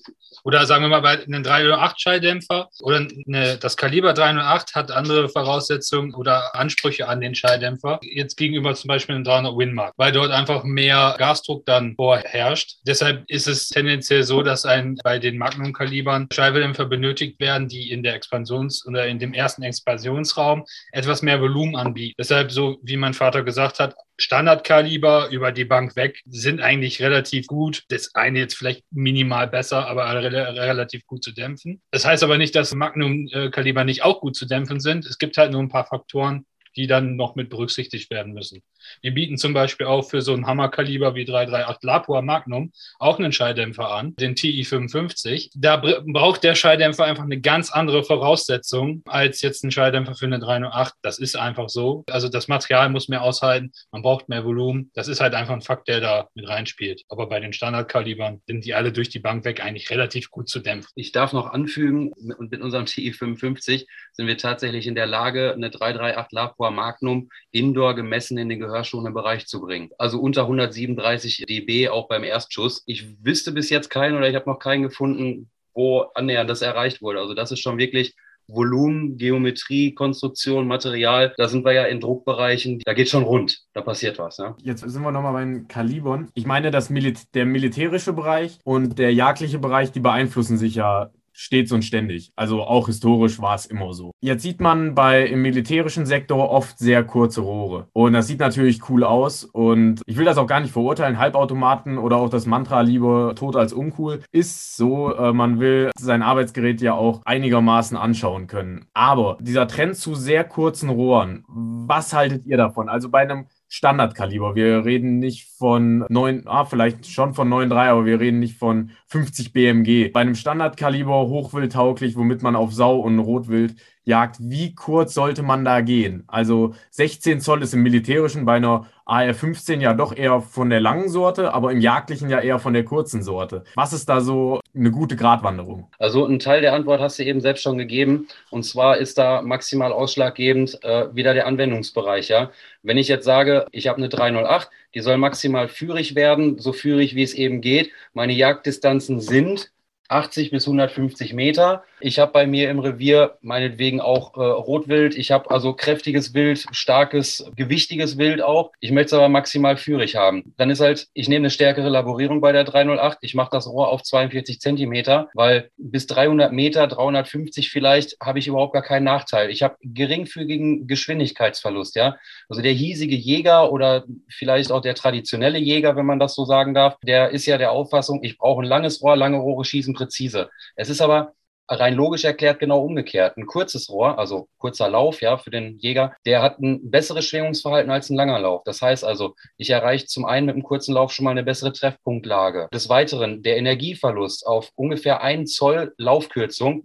oder sagen wir mal, bei einem 308 Schalldämpfer oder eine, das Kaliber 308 hat andere Voraussetzungen oder Ansprüche an den Schalldämpfer, jetzt gegenüber zum Beispiel einem 300 Winmark, weil dort einfach mehr Gasdruck dann vorherrscht. Deshalb ist es tendenziell so, dass ein, bei den Magnum-Kalibern Schalldämpfer benötigt werden, die in der Expansions- oder in dem ersten Expansionsraum etwas mehr Volumen anbieten. Deshalb, so wie mein Vater gesagt hat, Standardkaliber über die Bank weg sind eigentlich relativ gut. Das eine jetzt vielleicht minimal besser, aber re relativ gut zu dämpfen. Das heißt aber nicht, dass Magnum-Kaliber nicht auch gut zu dämpfen sind. Es gibt halt nur ein paar Faktoren, die dann noch mit berücksichtigt werden müssen. Wir bieten zum Beispiel auch für so ein Hammerkaliber wie 338 Lapua Magnum auch einen Schalldämpfer an, den TI55. Da braucht der Schalldämpfer einfach eine ganz andere Voraussetzung als jetzt ein Schalldämpfer für eine 308. Das ist einfach so. Also das Material muss mehr aushalten, man braucht mehr Volumen. Das ist halt einfach ein Fakt, der da mit reinspielt. Aber bei den Standardkalibern sind die alle durch die Bank weg eigentlich relativ gut zu dämpfen. Ich darf noch anfügen, und mit unserem TI55 sind wir tatsächlich in der Lage, eine 338 Lapua Magnum indoor gemessen in den Gehör gehörschonenden Bereich zu bringen. Also unter 137 dB auch beim Erstschuss. Ich wüsste bis jetzt keinen oder ich habe noch keinen gefunden, wo annähernd das erreicht wurde. Also das ist schon wirklich Volumen, Geometrie, Konstruktion, Material, da sind wir ja in Druckbereichen, da geht schon rund, da passiert was. Ja? Jetzt sind wir nochmal bei den Kalibern. Ich meine, das Mil der militärische Bereich und der jagdliche Bereich, die beeinflussen sich ja stets und ständig. Also auch historisch war es immer so. Jetzt sieht man bei im militärischen Sektor oft sehr kurze Rohre. Und das sieht natürlich cool aus. Und ich will das auch gar nicht verurteilen. Halbautomaten oder auch das Mantra lieber tot als uncool ist so. Äh, man will sein Arbeitsgerät ja auch einigermaßen anschauen können. Aber dieser Trend zu sehr kurzen Rohren, was haltet ihr davon? Also bei einem Standardkaliber. Wir reden nicht von 9, ah, vielleicht schon von 9,3, aber wir reden nicht von 50 BMG. Bei einem Standardkaliber hochwildtauglich, womit man auf Sau und Rotwild jagt, wie kurz sollte man da gehen? Also 16 Zoll ist im militärischen bei einer AR-15 ja doch eher von der langen Sorte, aber im jagdlichen ja eher von der kurzen Sorte. Was ist da so eine gute Gratwanderung? Also ein Teil der Antwort hast du eben selbst schon gegeben. Und zwar ist da maximal ausschlaggebend äh, wieder der Anwendungsbereich. Ja? Wenn ich jetzt sage, ich habe eine 308, die soll maximal führig werden, so führig wie es eben geht. Meine Jagddistanzen sind 80 bis 150 Meter. Ich habe bei mir im Revier meinetwegen auch äh, Rotwild. Ich habe also kräftiges Wild, starkes, gewichtiges Wild auch. Ich möchte es aber maximal führig haben. Dann ist halt, ich nehme eine stärkere Laborierung bei der 308. Ich mache das Rohr auf 42 Zentimeter, weil bis 300 Meter, 350 vielleicht, habe ich überhaupt gar keinen Nachteil. Ich habe geringfügigen Geschwindigkeitsverlust. Ja, also der hiesige Jäger oder vielleicht auch der traditionelle Jäger, wenn man das so sagen darf, der ist ja der Auffassung, ich brauche ein langes Rohr, lange Rohre schießen präzise. Es ist aber rein logisch erklärt genau umgekehrt. Ein kurzes Rohr, also kurzer Lauf, ja, für den Jäger, der hat ein besseres Schwingungsverhalten als ein langer Lauf. Das heißt also, ich erreiche zum einen mit einem kurzen Lauf schon mal eine bessere Treffpunktlage. Des Weiteren, der Energieverlust auf ungefähr einen Zoll Laufkürzung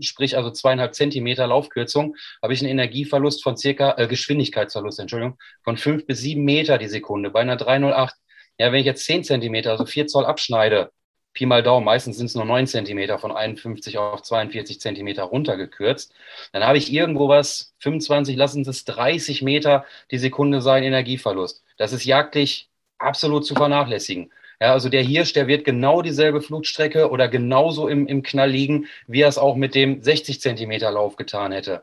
sprich also zweieinhalb Zentimeter Laufkürzung, habe ich einen Energieverlust von circa, äh, Geschwindigkeitsverlust, Entschuldigung, von fünf bis sieben Meter die Sekunde bei einer 308. Ja, wenn ich jetzt zehn Zentimeter, also vier Zoll abschneide, Pi mal Daumen, meistens sind es nur 9 cm von 51 auf 42 cm runtergekürzt. Dann habe ich irgendwo was, 25, lassen es 30 Meter die Sekunde sein, Energieverlust. Das ist jagdlich absolut zu vernachlässigen. Ja, also der Hirsch, der wird genau dieselbe Flugstrecke oder genauso im, im Knall liegen, wie er es auch mit dem 60 Zentimeter Lauf getan hätte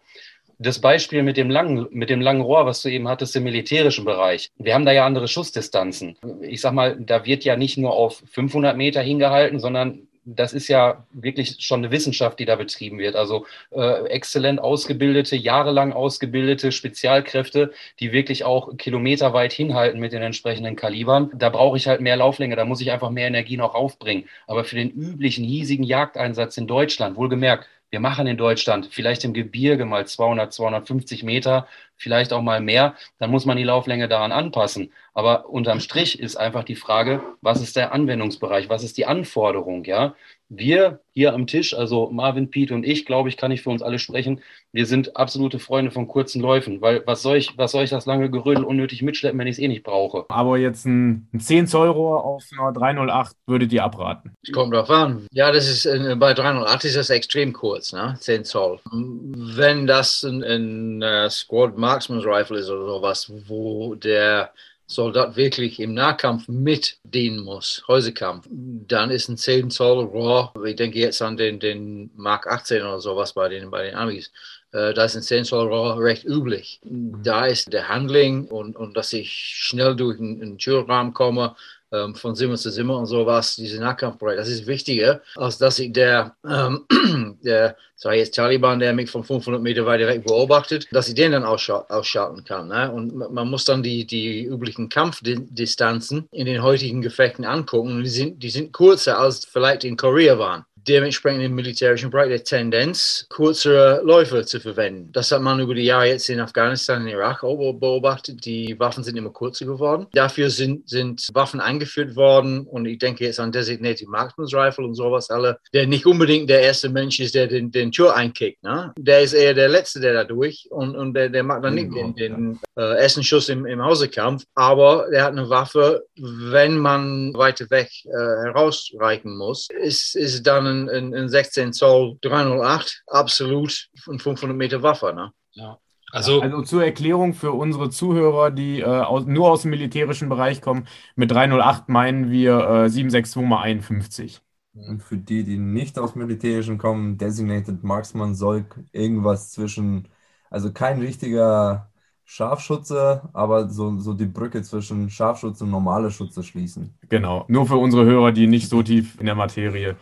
das Beispiel mit dem langen, mit dem langen Rohr, was du eben hattest im militärischen Bereich. Wir haben da ja andere Schussdistanzen. Ich sag mal, da wird ja nicht nur auf 500 Meter hingehalten, sondern das ist ja wirklich schon eine Wissenschaft, die da betrieben wird. Also äh, exzellent ausgebildete, jahrelang ausgebildete Spezialkräfte, die wirklich auch kilometerweit hinhalten mit den entsprechenden Kalibern. Da brauche ich halt mehr Lauflänge, da muss ich einfach mehr Energie noch aufbringen. Aber für den üblichen hiesigen Jagdeinsatz in Deutschland, wohlgemerkt, wir machen in Deutschland vielleicht im Gebirge mal 200, 250 Meter, vielleicht auch mal mehr, dann muss man die Lauflänge daran anpassen. Aber unterm Strich ist einfach die Frage, was ist der Anwendungsbereich, was ist die Anforderung, ja? Wir hier am Tisch, also Marvin, Pete und ich, glaube ich, kann ich für uns alle sprechen. Wir sind absolute Freunde von kurzen Läufen, weil was soll ich, was soll ich das lange Gerödel unnötig mitschleppen, wenn ich es eh nicht brauche? Aber jetzt ein, ein 10 Zoll Rohr auf einer 308 würdet ihr abraten? Kommt drauf an. Ja, das ist äh, bei 308 ist das extrem kurz, ne? 10 Zoll. Wenn das ein, ein uh, Squad Marksman's Rifle ist oder sowas, wo der Soldat wirklich im Nahkampf mit dienen muss, Häusekampf, dann ist ein 10 Zoll Rohr, ich denke jetzt an den, den Mark 18 oder sowas bei den, bei den Amis, äh, da ist ein 10 Zoll Rohr recht üblich. Da ist der Handling und, und dass ich schnell durch einen, einen Türrahmen komme, ähm, von Zimmer zu Zimmer und sowas, diese Nahkampfbereich, das ist wichtiger, als dass ich der, ähm, (clears throat) der sei jetzt Taliban, der mich von 500 Meter weiter weg beobachtet, dass ich den dann ausschal ausschalten kann. Ne? Und man muss dann die, die üblichen Kampfdistanzen in den heutigen Gefechten angucken. Die sind, die sind kürzer als vielleicht in Korea waren dementsprechend im militärischen Bereich der Tendenz, kürzere Läufe zu verwenden. Das hat man über die Jahre jetzt in Afghanistan und Irak auch beobachtet. Die Waffen sind immer kürzer geworden. Dafür sind, sind Waffen eingeführt worden und ich denke jetzt an Designated Marksman's Rifle und sowas alle, der nicht unbedingt der erste Mensch ist, der den, den Tür einkickt. Ne? Der ist eher der Letzte, der da durch und, und der, der macht dann nicht den, den äh, ersten Schuss im, im Hausekampf, aber der hat eine Waffe, wenn man weiter weg äh, herausreichen muss, ist, ist dann ein, ein, ein 16 Zoll 308 absolut ein 500 Meter Waffe. Ne? Ja. Also, also zur Erklärung für unsere Zuhörer, die äh, aus, nur aus dem militärischen Bereich kommen, mit 308 meinen wir äh, 762 mal 51. Und für die, die nicht aus militärischen kommen, Designated Marksman soll irgendwas zwischen, also kein richtiger Scharfschütze, aber so, so die Brücke zwischen Scharfschütze und normale Schütze schließen. Genau, nur für unsere Hörer, die nicht so tief in der Materie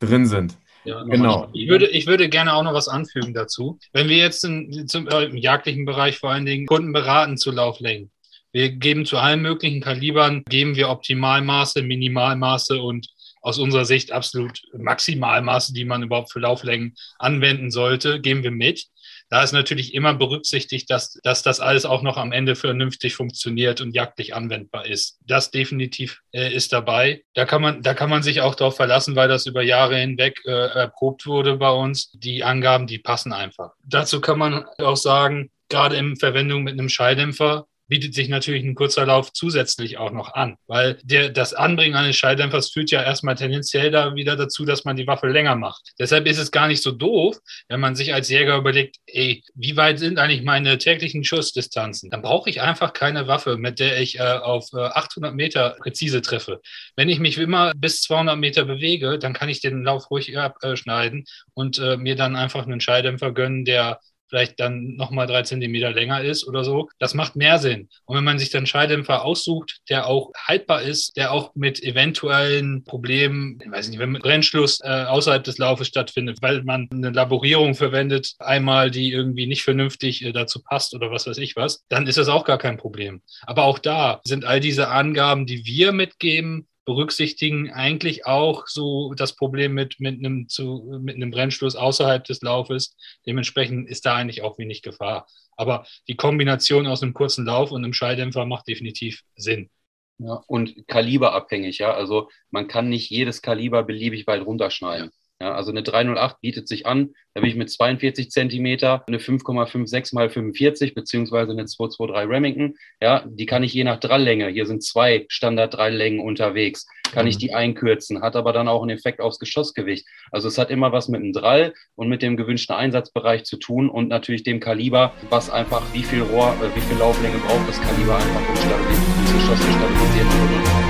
drin sind. Ja, genau. Ich würde, ich würde gerne auch noch was anfügen dazu. Wenn wir jetzt in, zum, äh, im jagdlichen Bereich vor allen Dingen Kunden beraten zu Lauflängen, wir geben zu allen möglichen Kalibern, geben wir Optimalmaße, Minimalmaße und aus unserer Sicht absolut Maximalmaße, die man überhaupt für Lauflängen anwenden sollte, geben wir mit. Da ist natürlich immer berücksichtigt, dass, dass das alles auch noch am Ende vernünftig funktioniert und jagdlich anwendbar ist. Das definitiv äh, ist dabei. Da kann man, da kann man sich auch darauf verlassen, weil das über Jahre hinweg äh, erprobt wurde bei uns. Die Angaben, die passen einfach. Dazu kann man auch sagen, gerade in Verwendung mit einem Schalldämpfer bietet sich natürlich ein kurzer Lauf zusätzlich auch noch an, weil der, das Anbringen eines Schalldämpfers führt ja erstmal tendenziell da wieder dazu, dass man die Waffe länger macht. Deshalb ist es gar nicht so doof, wenn man sich als Jäger überlegt, ey, wie weit sind eigentlich meine täglichen Schussdistanzen? Dann brauche ich einfach keine Waffe, mit der ich äh, auf äh, 800 Meter präzise treffe. Wenn ich mich immer bis 200 Meter bewege, dann kann ich den Lauf ruhig abschneiden und äh, mir dann einfach einen Schalldämpfer gönnen, der vielleicht dann nochmal drei Zentimeter länger ist oder so. Das macht mehr Sinn. Und wenn man sich dann Schalldämpfer aussucht, der auch haltbar ist, der auch mit eventuellen Problemen, ich weiß nicht, wenn Brennschluss äh, außerhalb des Laufes stattfindet, weil man eine Laborierung verwendet, einmal die irgendwie nicht vernünftig äh, dazu passt oder was weiß ich was, dann ist das auch gar kein Problem. Aber auch da sind all diese Angaben, die wir mitgeben, berücksichtigen eigentlich auch so das Problem mit, mit, einem, zu, mit einem Brennstoß außerhalb des Laufes. Dementsprechend ist da eigentlich auch wenig Gefahr. Aber die Kombination aus einem kurzen Lauf und einem Schalldämpfer macht definitiv Sinn. Ja, und kaliberabhängig, ja. Also man kann nicht jedes Kaliber beliebig weit runterschneiden. Ja, also eine 308 bietet sich an. Da bin ich mit 42 Zentimeter, eine 5,56 mal 45 beziehungsweise eine 223 Remington. Ja, die kann ich je nach Dralllänge. Hier sind zwei Standard-Dreiellängen unterwegs. Kann ich die einkürzen, hat aber dann auch einen Effekt aufs Geschossgewicht. Also es hat immer was mit dem Drall und mit dem gewünschten Einsatzbereich zu tun und natürlich dem Kaliber, was einfach wie viel Rohr, äh, wie viel Lauflänge braucht das Kaliber einfach, um das Geschoss zu stabilisieren.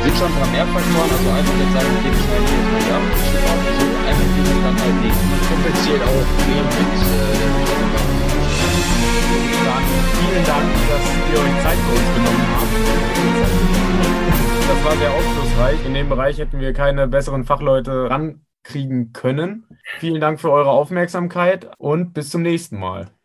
Sind schon ein paar mehr Faktoren, also einfach jetzt sagen, okay, wir schneiden jetzt mal die Abschnitt dann halt nicht. Kompensiert auch viel mit äh, vielen Dank, dass ihr euch Zeit für uns genommen habt. Das war sehr aufschlussreich. In dem Bereich hätten wir keine besseren Fachleute rankriegen können. Vielen Dank für eure Aufmerksamkeit und bis zum nächsten Mal.